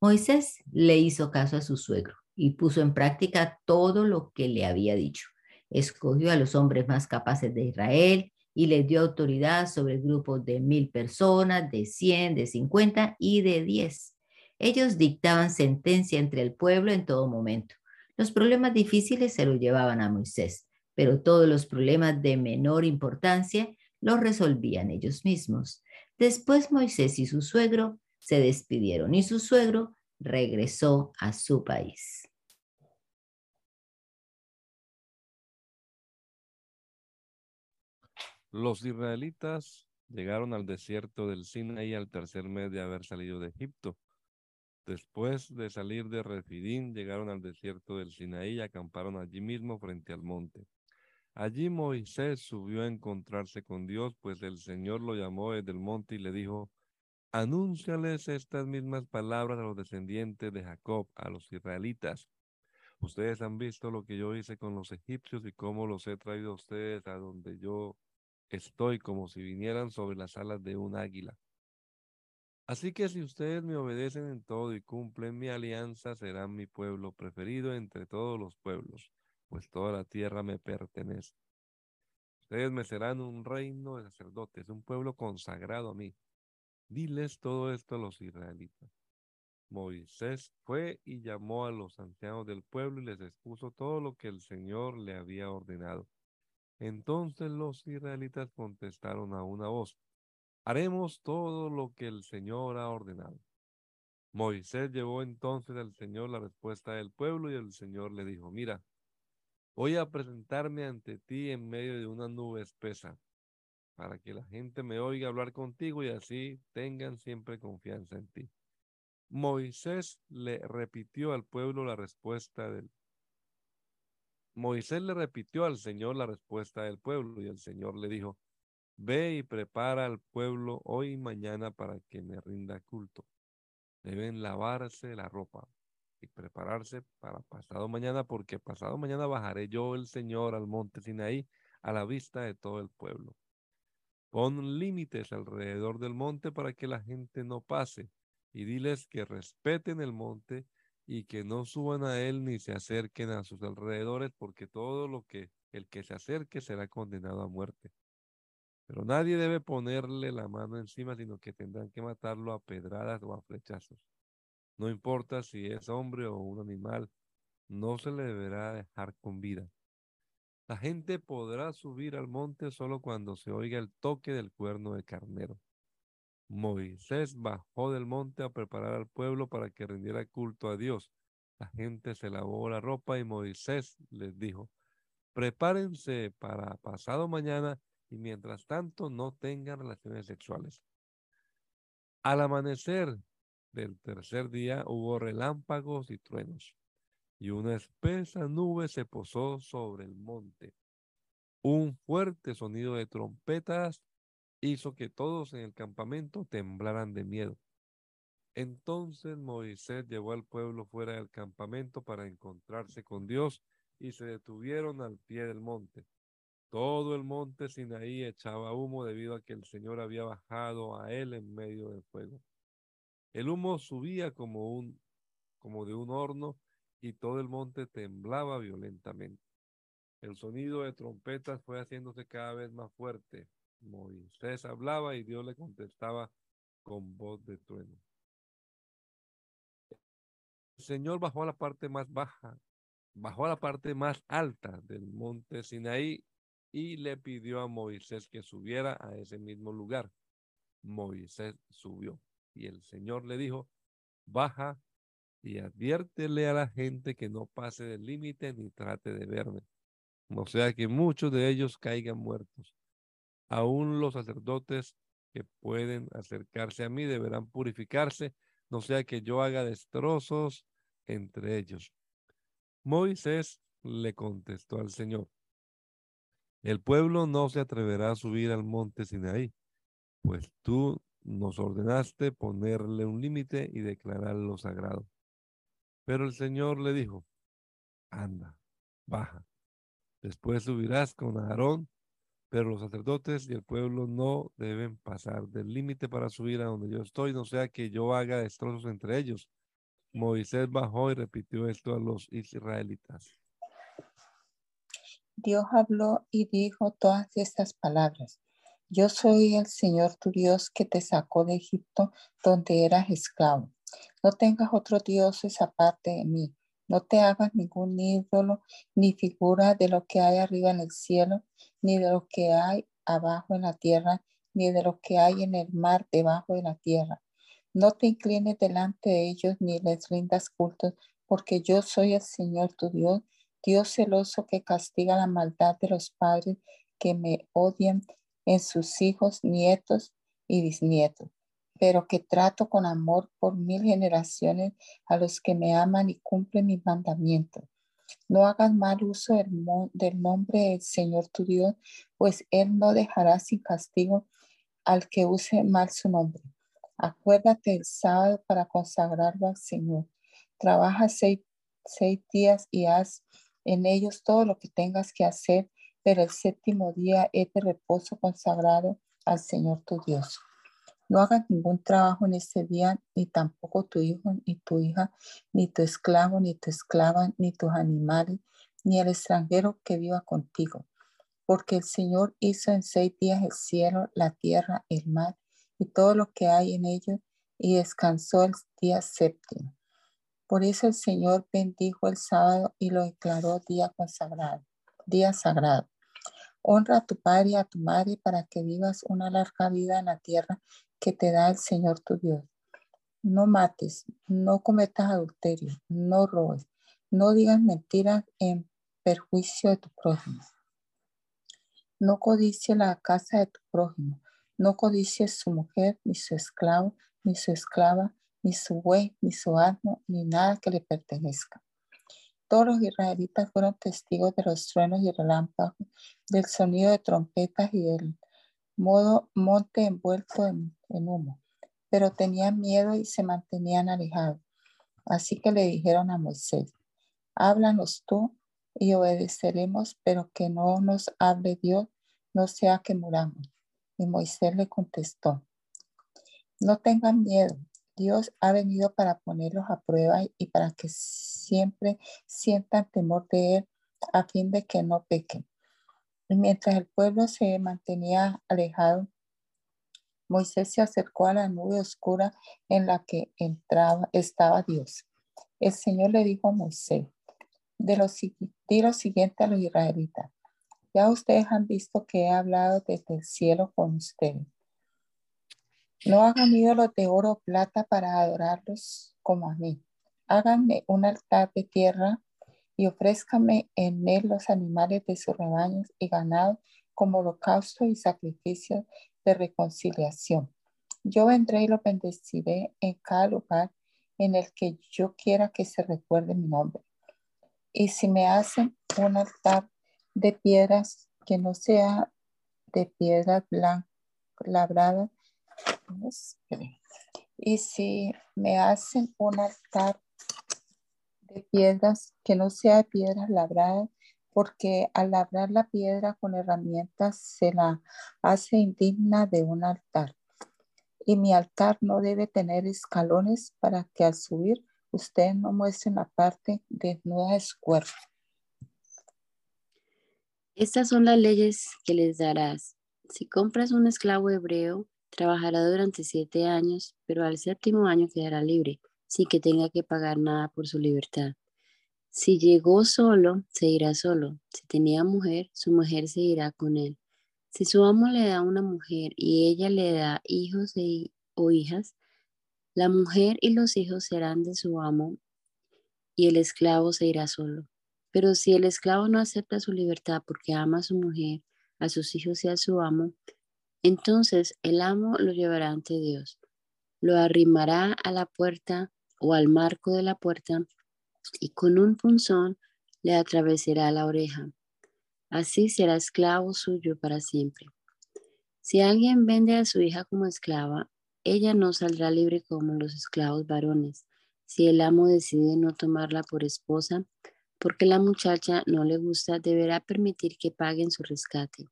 Moisés le hizo caso a su suegro y puso en práctica todo lo que le había dicho. Escogió a los hombres más capaces de Israel y les dio autoridad sobre grupos de mil personas, de cien, de cincuenta y de diez. Ellos dictaban sentencia entre el pueblo en todo momento. Los problemas difíciles se los llevaban a Moisés, pero todos los problemas de menor importancia lo resolvían ellos mismos. Después Moisés y su suegro se despidieron y su suegro regresó a su país. Los israelitas llegaron al desierto del Sinaí al tercer mes de haber salido de Egipto. Después de salir de Refidín, llegaron al desierto del Sinaí y acamparon allí mismo frente al monte. Allí Moisés subió a encontrarse con Dios, pues el Señor lo llamó desde el monte y le dijo, anúnciales estas mismas palabras a los descendientes de Jacob, a los israelitas. Ustedes han visto lo que yo hice con los egipcios y cómo los he traído a ustedes a donde yo estoy, como si vinieran sobre las alas de un águila. Así que si ustedes me obedecen en todo y cumplen mi alianza, serán mi pueblo preferido entre todos los pueblos pues toda la tierra me pertenece. Ustedes me serán un reino de sacerdotes, un pueblo consagrado a mí. Diles todo esto a los israelitas. Moisés fue y llamó a los ancianos del pueblo y les expuso todo lo que el Señor le había ordenado. Entonces los israelitas contestaron a una voz, haremos todo lo que el Señor ha ordenado. Moisés llevó entonces al Señor la respuesta del pueblo y el Señor le dijo, mira, Voy a presentarme ante ti en medio de una nube espesa, para que la gente me oiga hablar contigo y así tengan siempre confianza en ti. Moisés le repitió al pueblo la respuesta del Moisés le repitió al Señor la respuesta del pueblo y el Señor le dijo, Ve y prepara al pueblo hoy y mañana para que me rinda culto. Deben lavarse la ropa, y prepararse para pasado mañana, porque pasado mañana bajaré yo el Señor al monte Sinaí a la vista de todo el pueblo. Pon límites alrededor del monte para que la gente no pase. y diles que respeten el monte y que no suban a él ni se acerquen a sus alrededores, porque todo lo que el que se acerque será condenado a muerte. Pero nadie debe ponerle la mano encima, sino que tendrán que matarlo a pedradas o a flechazos. No importa si es hombre o un animal, no se le deberá dejar con vida. La gente podrá subir al monte solo cuando se oiga el toque del cuerno de carnero. Moisés bajó del monte a preparar al pueblo para que rindiera culto a Dios. La gente se lavó la ropa y Moisés les dijo, prepárense para pasado mañana y mientras tanto no tengan relaciones sexuales. Al amanecer del tercer día hubo relámpagos y truenos, y una espesa nube se posó sobre el monte. Un fuerte sonido de trompetas hizo que todos en el campamento temblaran de miedo. Entonces Moisés llevó al pueblo fuera del campamento para encontrarse con Dios y se detuvieron al pie del monte. Todo el monte Sinaí echaba humo debido a que el Señor había bajado a él en medio del fuego. El humo subía como un como de un horno y todo el monte temblaba violentamente. El sonido de trompetas fue haciéndose cada vez más fuerte. Moisés hablaba y Dios le contestaba con voz de trueno. El Señor bajó a la parte más baja, bajó a la parte más alta del monte Sinaí y le pidió a Moisés que subiera a ese mismo lugar. Moisés subió y el Señor le dijo, baja y adviértele a la gente que no pase del límite ni trate de verme, no sea que muchos de ellos caigan muertos. Aún los sacerdotes que pueden acercarse a mí deberán purificarse, no sea que yo haga destrozos entre ellos. Moisés le contestó al Señor, el pueblo no se atreverá a subir al monte Sinaí, pues tú nos ordenaste ponerle un límite y declararlo sagrado. Pero el Señor le dijo, anda, baja. Después subirás con Aarón pero los sacerdotes y el pueblo no deben pasar del límite para subir a donde yo estoy, no sea que yo haga destrozos entre ellos. Moisés bajó y repitió esto a los israelitas. Dios habló y dijo todas estas palabras. Yo soy el Señor tu Dios que te sacó de Egipto donde eras esclavo. No tengas otros dioses aparte de mí. No te hagas ningún ídolo ni figura de lo que hay arriba en el cielo, ni de lo que hay abajo en la tierra, ni de lo que hay en el mar debajo de la tierra. No te inclines delante de ellos ni les rindas cultos, porque yo soy el Señor tu Dios, Dios celoso que castiga la maldad de los padres que me odian en sus hijos, nietos y bisnietos pero que trato con amor por mil generaciones a los que me aman y cumplen mis mandamientos. No hagas mal uso del, nombre del Señor tu Dios, pues Él no dejará sin castigo al que use mal su nombre. Acuérdate el sábado para consagrarlo al Señor. Trabaja seis, seis días y haz en ellos todo lo que tengas que hacer, pero el séptimo día es de reposo consagrado al Señor tu Dios. No hagas ningún trabajo en ese día, ni tampoco tu hijo, ni tu hija, ni tu esclavo, ni tu esclava, ni tus animales, ni el extranjero que viva contigo. Porque el Señor hizo en seis días el cielo, la tierra, el mar y todo lo que hay en ellos, y descansó el día séptimo. Por eso el Señor bendijo el sábado y lo declaró día consagrado, día sagrado. Honra a tu padre y a tu madre para que vivas una larga vida en la tierra que te da el Señor tu Dios. No mates, no cometas adulterio, no robes, no digas mentiras en perjuicio de tu prójimo. No codicies la casa de tu prójimo, no codicies su mujer, ni su esclavo, ni su esclava, ni su buey, ni su asno, ni nada que le pertenezca. Todos los israelitas fueron testigos de los truenos y relámpagos, del sonido de trompetas y del modo monte envuelto en, humo, pero tenían miedo y se mantenían alejados. Así que le dijeron a Moisés, háblanos tú y obedeceremos, pero que no nos hable Dios, no sea que muramos. Y Moisés le contestó, no tengan miedo, Dios ha venido para ponerlos a prueba y para que siempre sientan temor de Él a fin de que no pequen. Y mientras el pueblo se mantenía alejado, Moisés se acercó a la nube oscura en la que entraba, estaba Dios. El Señor le dijo a Moisés, de lo, di lo siguiente a los israelitas. Ya ustedes han visto que he hablado desde el cielo con ustedes. No hagan ídolos de oro o plata para adorarlos como a mí. Háganme un altar de tierra y ofrézcame en él los animales de sus rebaños y ganado como holocausto y sacrificio de reconciliación. Yo vendré y lo bendeciré en cada lugar en el que yo quiera que se recuerde mi nombre. Y si me hacen un altar de piedras que no sea de piedras blancas labradas, y si me hacen un altar de piedras que no sea de piedras labradas, porque al labrar la piedra con herramientas se la hace indigna de un altar. Y mi altar no debe tener escalones para que al subir usted no muestren la parte desnuda de su cuerpo. Estas son las leyes que les darás. Si compras un esclavo hebreo, trabajará durante siete años, pero al séptimo año quedará libre sin que tenga que pagar nada por su libertad. Si llegó solo, se irá solo. Si tenía mujer, su mujer se irá con él. Si su amo le da una mujer y ella le da hijos e o hijas, la mujer y los hijos serán de su amo y el esclavo se irá solo. Pero si el esclavo no acepta su libertad porque ama a su mujer, a sus hijos y a su amo, entonces el amo lo llevará ante Dios, lo arrimará a la puerta o al marco de la puerta y con un punzón le atravesará la oreja. Así será esclavo suyo para siempre. Si alguien vende a su hija como esclava, ella no saldrá libre como los esclavos varones. Si el amo decide no tomarla por esposa, porque la muchacha no le gusta, deberá permitir que paguen su rescate.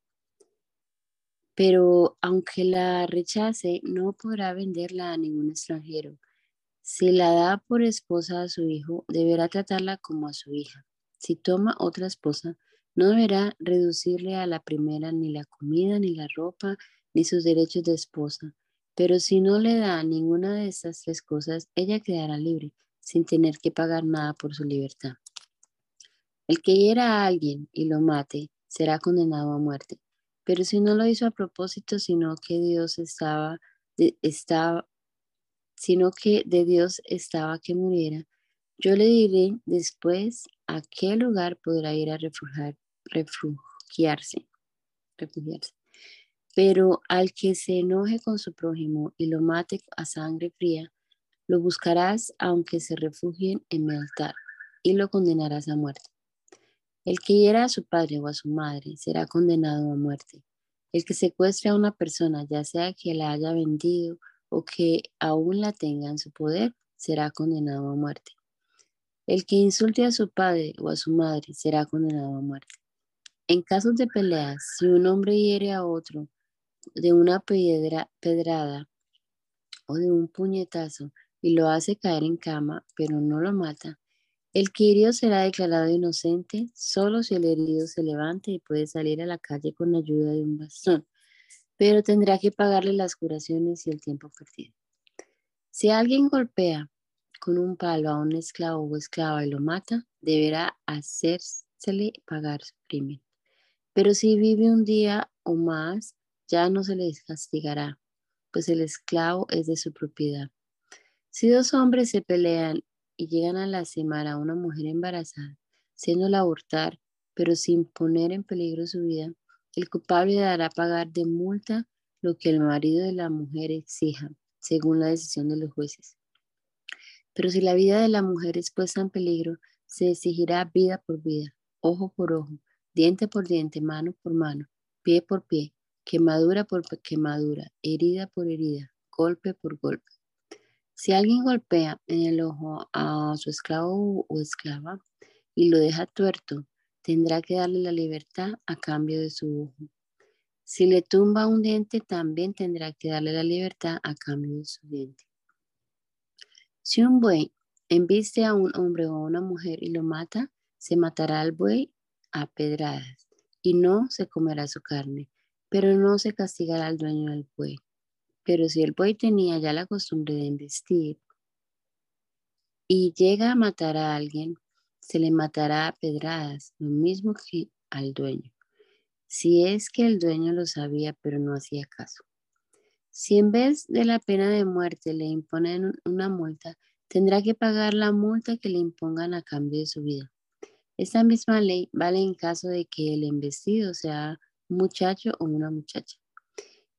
Pero aunque la rechace, no podrá venderla a ningún extranjero, si la da por esposa a su hijo, deberá tratarla como a su hija. Si toma otra esposa, no deberá reducirle a la primera ni la comida, ni la ropa, ni sus derechos de esposa. Pero si no le da ninguna de estas tres cosas, ella quedará libre, sin tener que pagar nada por su libertad. El que hiera a alguien y lo mate, será condenado a muerte. Pero si no lo hizo a propósito, sino que Dios estaba, estaba sino que de Dios estaba que muriera. Yo le diré después a qué lugar podrá ir a refugiar, refugiarse, refugiarse. Pero al que se enoje con su prójimo y lo mate a sangre fría, lo buscarás aunque se refugien en mi altar y lo condenarás a muerte. El que hiera a su padre o a su madre será condenado a muerte. El que secuestre a una persona, ya sea que la haya vendido o que aún la tenga en su poder, será condenado a muerte. El que insulte a su padre o a su madre será condenado a muerte. En casos de peleas, si un hombre hiere a otro de una piedra, pedrada o de un puñetazo y lo hace caer en cama, pero no lo mata, el que hirió será declarado inocente solo si el herido se levanta y puede salir a la calle con ayuda de un bastón pero tendrá que pagarle las curaciones y el tiempo perdido. Si alguien golpea con un palo a un esclavo o esclava y lo mata, deberá hacérsele pagar su crimen. Pero si vive un día o más, ya no se le castigará, pues el esclavo es de su propiedad. Si dos hombres se pelean y llegan a lastimar a una mujer embarazada, haciéndola abortar, pero sin poner en peligro su vida, el culpable dará pagar de multa lo que el marido de la mujer exija, según la decisión de los jueces. Pero si la vida de la mujer es puesta en peligro, se exigirá vida por vida, ojo por ojo, diente por diente, mano por mano, pie por pie, quemadura por quemadura, herida por herida, golpe por golpe. Si alguien golpea en el ojo a su esclavo o esclava y lo deja tuerto tendrá que darle la libertad a cambio de su ojo. Si le tumba un diente, también tendrá que darle la libertad a cambio de su diente. Si un buey embiste a un hombre o a una mujer y lo mata, se matará al buey a pedradas y no se comerá su carne, pero no se castigará al dueño del buey. Pero si el buey tenía ya la costumbre de embestir y llega a matar a alguien, se le matará a pedradas, lo mismo que al dueño, si es que el dueño lo sabía pero no hacía caso. Si en vez de la pena de muerte le imponen una multa, tendrá que pagar la multa que le impongan a cambio de su vida. Esta misma ley vale en caso de que el embestido sea un muchacho o una muchacha.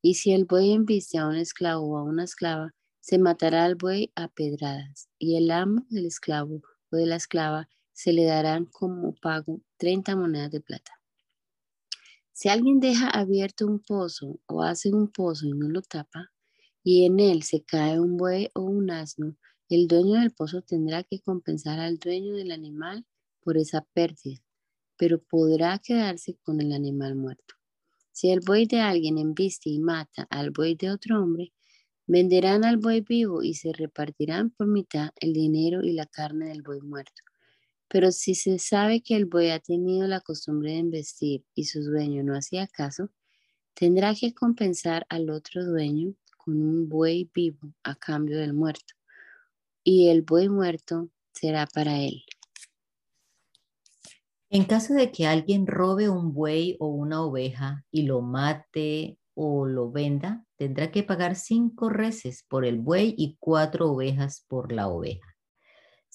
Y si el buey embiste a un esclavo o a una esclava, se matará al buey a pedradas, y el amo del esclavo o de la esclava se le darán como pago 30 monedas de plata. Si alguien deja abierto un pozo o hace un pozo y no lo tapa, y en él se cae un buey o un asno, el dueño del pozo tendrá que compensar al dueño del animal por esa pérdida, pero podrá quedarse con el animal muerto. Si el buey de alguien embiste y mata al buey de otro hombre, venderán al buey vivo y se repartirán por mitad el dinero y la carne del buey muerto. Pero si se sabe que el buey ha tenido la costumbre de embestir y su dueño no hacía caso, tendrá que compensar al otro dueño con un buey vivo a cambio del muerto y el buey muerto será para él. En caso de que alguien robe un buey o una oveja y lo mate o lo venda, tendrá que pagar cinco reses por el buey y cuatro ovejas por la oveja.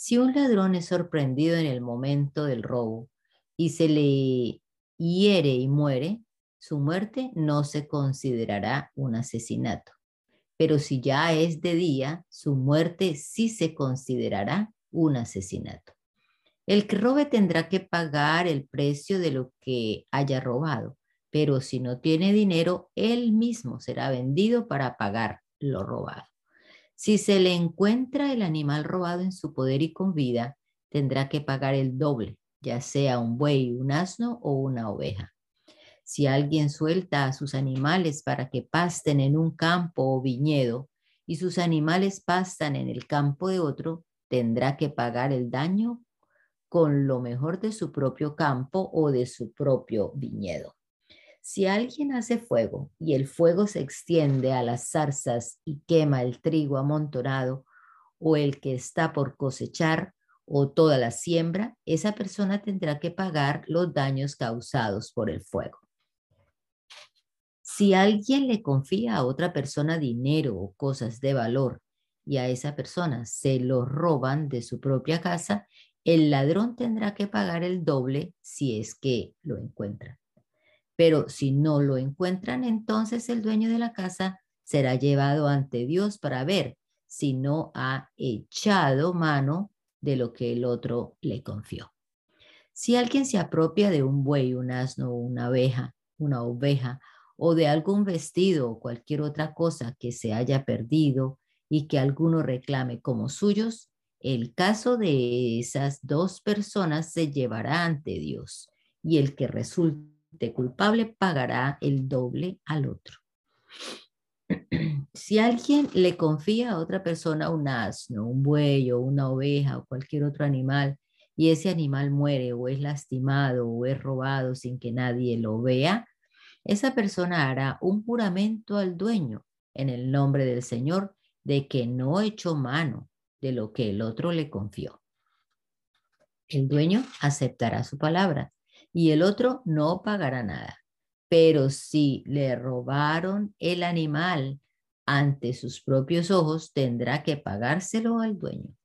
Si un ladrón es sorprendido en el momento del robo y se le hiere y muere, su muerte no se considerará un asesinato pero si ya es de día, su muerte sí se considerará un asesinato. El que robe tendrá que pagar el precio de lo que haya robado, pero si no tiene dinero, él mismo será vendido para pagar lo robado. Si se le encuentra el animal robado en su poder y con vida, tendrá que pagar el doble, ya sea un buey, un asno o una oveja. Si alguien suelta a sus animales para que pasten en un campo o viñedo y sus animales pastan en el campo de otro, tendrá que pagar el daño con lo mejor de su propio campo o de su propio viñedo. Si alguien hace fuego y el fuego se extiende a las zarzas y quema el trigo amontonado o el que está por cosechar o toda la siembra, esa persona tendrá que pagar los daños causados por el fuego. Si alguien le confía a otra persona dinero o cosas de valor y a esa persona se lo roban de su propia casa, el ladrón tendrá que pagar el doble si es que lo encuentran. Pero si no lo encuentran, entonces el dueño de la casa será llevado ante Dios para ver si no ha echado mano de lo que el otro le confió. Si alguien se apropia de un buey, un asno, una oveja, una oveja o de algún vestido o cualquier otra cosa que se haya perdido y que alguno reclame como suyos, el caso de esas dos personas se llevará ante Dios y el que resulte culpable pagará el doble al otro. Si alguien le confía a otra persona un asno, un buey o una oveja o cualquier otro animal y ese animal muere o es lastimado o es robado sin que nadie lo vea, esa persona hará un juramento al dueño en el nombre del Señor de que no echó mano de lo que el otro le confió. El dueño aceptará su palabra y el otro no pagará nada. Pero si le robaron el animal ante sus propios ojos, tendrá que pagárselo al dueño.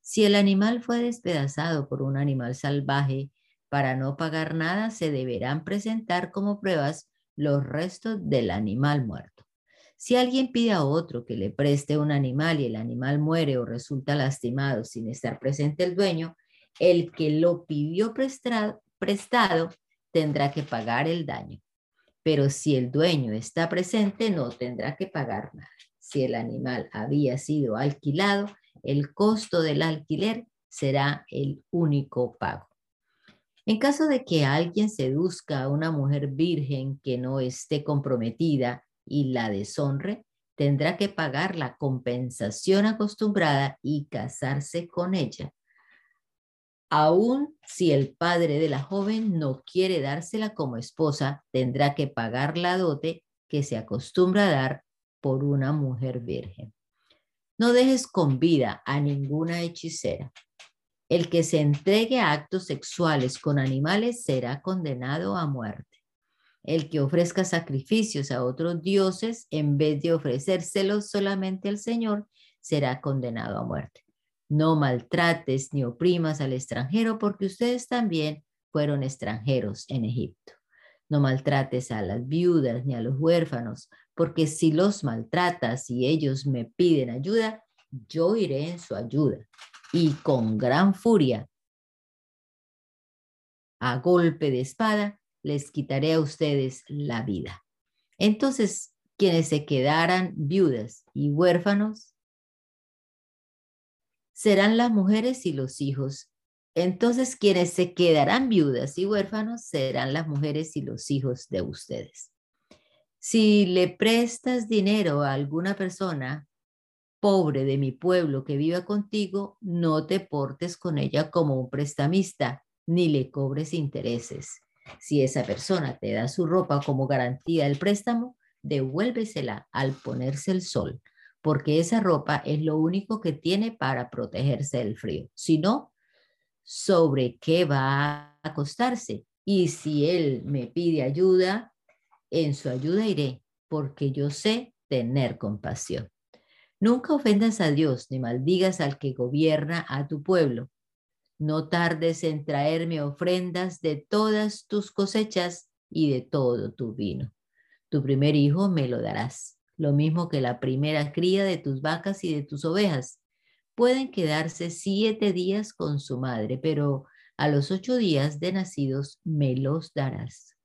Si el animal fue despedazado por un animal salvaje, para no pagar nada se deberán presentar como pruebas los restos del animal muerto. Si alguien pide a otro que le preste un animal y el animal muere o resulta lastimado sin estar presente el dueño, el que lo pidió prestado, prestado tendrá que pagar el daño. Pero si el dueño está presente, no tendrá que pagar nada. Si el animal había sido alquilado, el costo del alquiler será el único pago. En caso de que alguien seduzca a una mujer virgen que no esté comprometida y la deshonre, tendrá que pagar la compensación acostumbrada y casarse con ella. Aún si el padre de la joven no quiere dársela como esposa, tendrá que pagar la dote que se acostumbra a dar por una mujer virgen. No dejes con vida a ninguna hechicera. El que se entregue a actos sexuales con animales será condenado a muerte. El que ofrezca sacrificios a otros dioses en vez de ofrecérselos solamente al Señor será condenado a muerte. No maltrates ni oprimas al extranjero porque ustedes también fueron extranjeros en Egipto. No maltrates a las viudas ni a los huérfanos, porque si los maltratas y ellos me piden ayuda, yo iré en su ayuda y con gran furia, a golpe de espada, les quitaré a ustedes la vida. Entonces, quienes se quedaran viudas y huérfanos serán las mujeres y los hijos. Entonces, quienes se quedarán viudas y huérfanos serán las mujeres y los hijos de ustedes. Si le prestas dinero a alguna persona pobre de mi pueblo que viva contigo, no te portes con ella como un prestamista, ni le cobres intereses. Si esa persona te da su ropa como garantía del préstamo, devuélvesela al ponerse el sol, porque esa ropa es lo único que tiene para protegerse del frío. Si no, ¿sobre qué va a acostarse? Y si él me pide ayuda, en su ayuda iré, porque yo sé tener compasión. Nunca ofendas a Dios ni maldigas al que gobierna a tu pueblo. No tardes en traerme ofrendas de todas tus cosechas y de todo tu vino. Tu primer hijo me lo darás, lo mismo que la primera cría de tus vacas y de tus ovejas. Pueden quedarse siete días con su madre, pero a los ocho días de nacidos me los darás.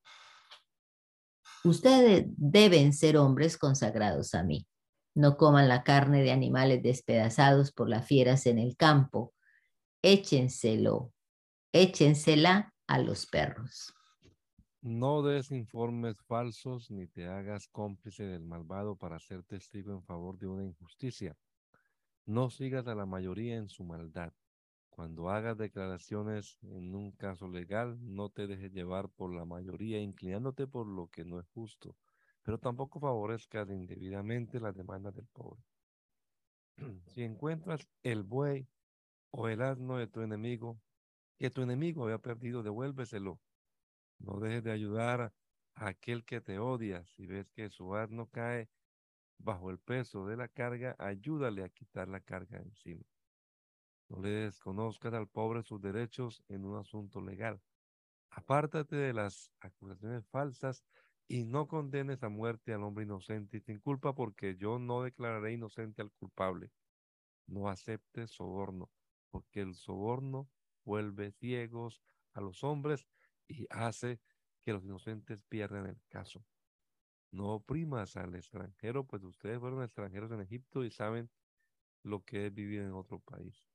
Ustedes deben ser hombres consagrados a mí no coman la carne de animales despedazados por las fieras en el campo. Échenselo, échensela a los perros. No des informes falsos ni te hagas cómplice del malvado para ser testigo en favor de una injusticia. No sigas a la mayoría en su maldad. Cuando hagas declaraciones en un caso legal, no te dejes llevar por la mayoría, inclinándote por lo que no es justo pero tampoco favorezcas indebidamente las demandas del pobre. Si encuentras el buey o el asno de tu enemigo, que tu enemigo había perdido, devuélveselo. No dejes de ayudar a aquel que te odia. Si ves que su asno cae bajo el peso de la carga, ayúdale a quitar la carga encima. No le desconozcas al pobre sus derechos en un asunto legal. Apártate de las acusaciones falsas y no condenes a muerte al hombre inocente y sin culpa, porque yo no declararé inocente al culpable. No aceptes soborno, porque el soborno vuelve ciegos a los hombres y hace que los inocentes pierdan el caso. No oprimas al extranjero, pues ustedes fueron extranjeros en Egipto y saben lo que es vivir en otro país.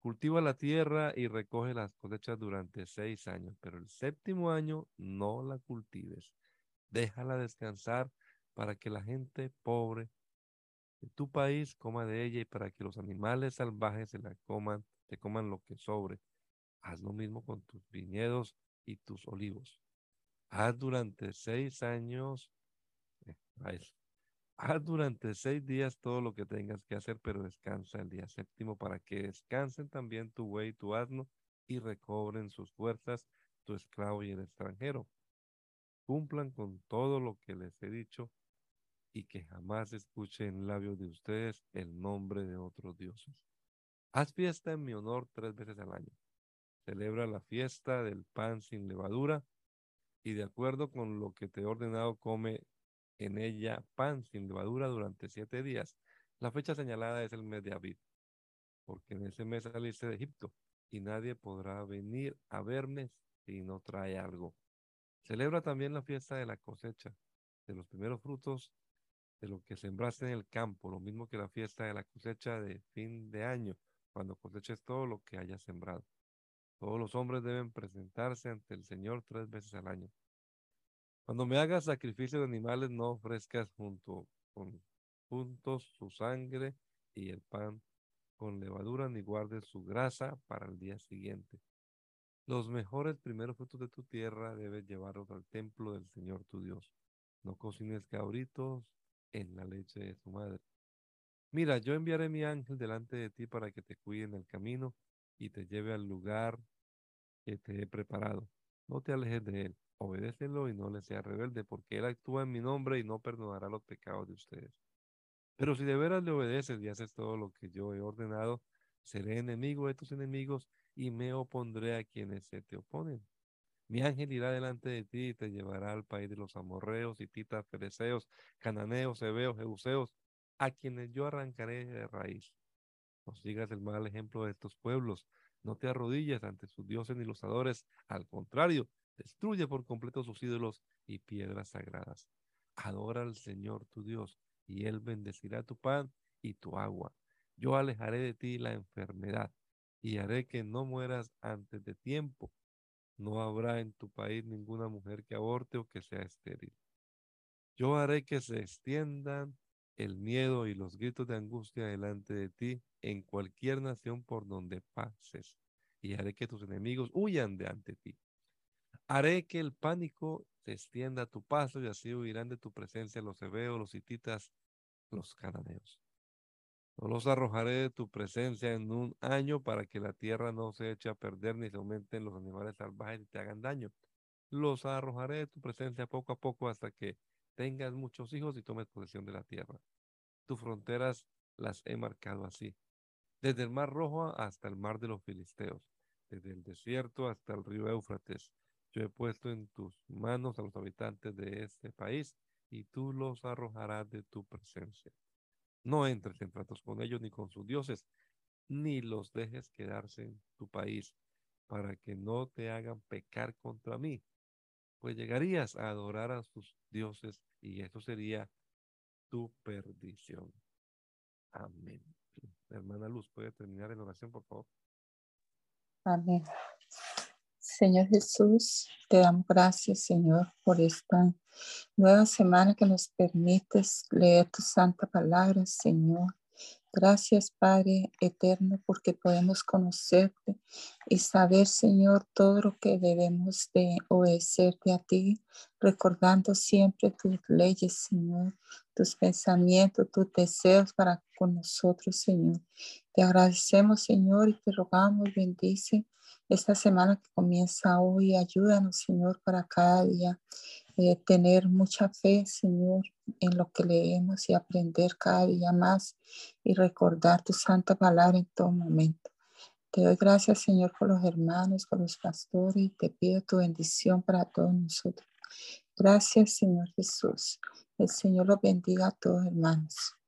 Cultiva la tierra y recoge las cosechas durante seis años, pero el séptimo año no la cultives déjala descansar para que la gente pobre de tu país coma de ella y para que los animales salvajes se la coman, te coman lo que sobre. Haz lo mismo con tus viñedos y tus olivos. Haz durante seis años, eh, haz durante seis días todo lo que tengas que hacer, pero descansa el día séptimo para que descansen también tu buey y tu asno y recobren sus fuerzas tu esclavo y el extranjero cumplan con todo lo que les he dicho y que jamás escuche en labios de ustedes el nombre de otros dioses. Haz fiesta en mi honor tres veces al año. Celebra la fiesta del pan sin levadura y de acuerdo con lo que te he ordenado, come en ella pan sin levadura durante siete días. La fecha señalada es el mes de Abid, porque en ese mes saliste de Egipto y nadie podrá venir a verme si no trae algo Celebra también la fiesta de la cosecha, de los primeros frutos de lo que sembraste en el campo, lo mismo que la fiesta de la cosecha de fin de año, cuando coseches todo lo que hayas sembrado. Todos los hombres deben presentarse ante el Señor tres veces al año. Cuando me hagas sacrificio de animales, no ofrezcas junto con juntos su sangre y el pan con levadura, ni guardes su grasa para el día siguiente. Los mejores primeros frutos de tu tierra debes llevarlos al templo del Señor tu Dios. No cocines cabritos en la leche de su madre. Mira, yo enviaré mi ángel delante de ti para que te cuide en el camino y te lleve al lugar que te he preparado. No te alejes de él, obedécelo y no le seas rebelde, porque él actúa en mi nombre y no perdonará los pecados de ustedes. Pero si de veras le obedeces y haces todo lo que yo he ordenado, seré enemigo de tus enemigos y me opondré a quienes se te oponen. Mi ángel irá delante de ti y te llevará al país de los amorreos, hititas, fereceos, cananeos, hebeos, jebuseos, a quienes yo arrancaré de raíz. No sigas el mal ejemplo de estos pueblos, no te arrodilles ante sus dioses ni los adores, al contrario, destruye por completo sus ídolos y piedras sagradas. Adora al Señor tu Dios, y Él bendecirá tu pan y tu agua. Yo alejaré de ti la enfermedad, y haré que no mueras antes de tiempo. No habrá en tu país ninguna mujer que aborte o que sea estéril. Yo haré que se extiendan el miedo y los gritos de angustia delante de ti en cualquier nación por donde pases, y haré que tus enemigos huyan de ante ti. Haré que el pánico se extienda a tu paso y así huirán de tu presencia los hebeos, los hititas, los cananeos. No los arrojaré de tu presencia en un año para que la tierra no se eche a perder ni se aumenten los animales salvajes y te hagan daño. Los arrojaré de tu presencia poco a poco hasta que tengas muchos hijos y tomes posesión de la tierra. Tus fronteras las he marcado así, desde el mar rojo hasta el mar de los filisteos, desde el desierto hasta el río Éufrates. Yo he puesto en tus manos a los habitantes de este país y tú los arrojarás de tu presencia. No entres en tratos con ellos ni con sus dioses, ni los dejes quedarse en tu país, para que no te hagan pecar contra mí pues llegarías a adorar a sus dioses y eso sería tu perdición. Amén. Hermana Luz, ¿puede terminar en oración, por favor? Amén. Señor Jesús, te damos gracias, Señor, por esta nueva semana que nos permites leer tu santa palabra, Señor. Gracias, Padre eterno, porque podemos conocerte y saber, Señor, todo lo que debemos de obedecerte a ti, recordando siempre tus leyes, Señor, tus pensamientos, tus deseos para con nosotros, Señor. Te agradecemos, Señor, y te rogamos, bendice esta semana que comienza hoy. Ayúdanos, Señor, para cada día eh, tener mucha fe, Señor, en lo que leemos y aprender cada día más y recordar tu santa palabra en todo momento. Te doy gracias, Señor, por los hermanos, por los pastores y te pido tu bendición para todos nosotros. Gracias, Señor Jesús. El Señor los bendiga a todos, hermanos.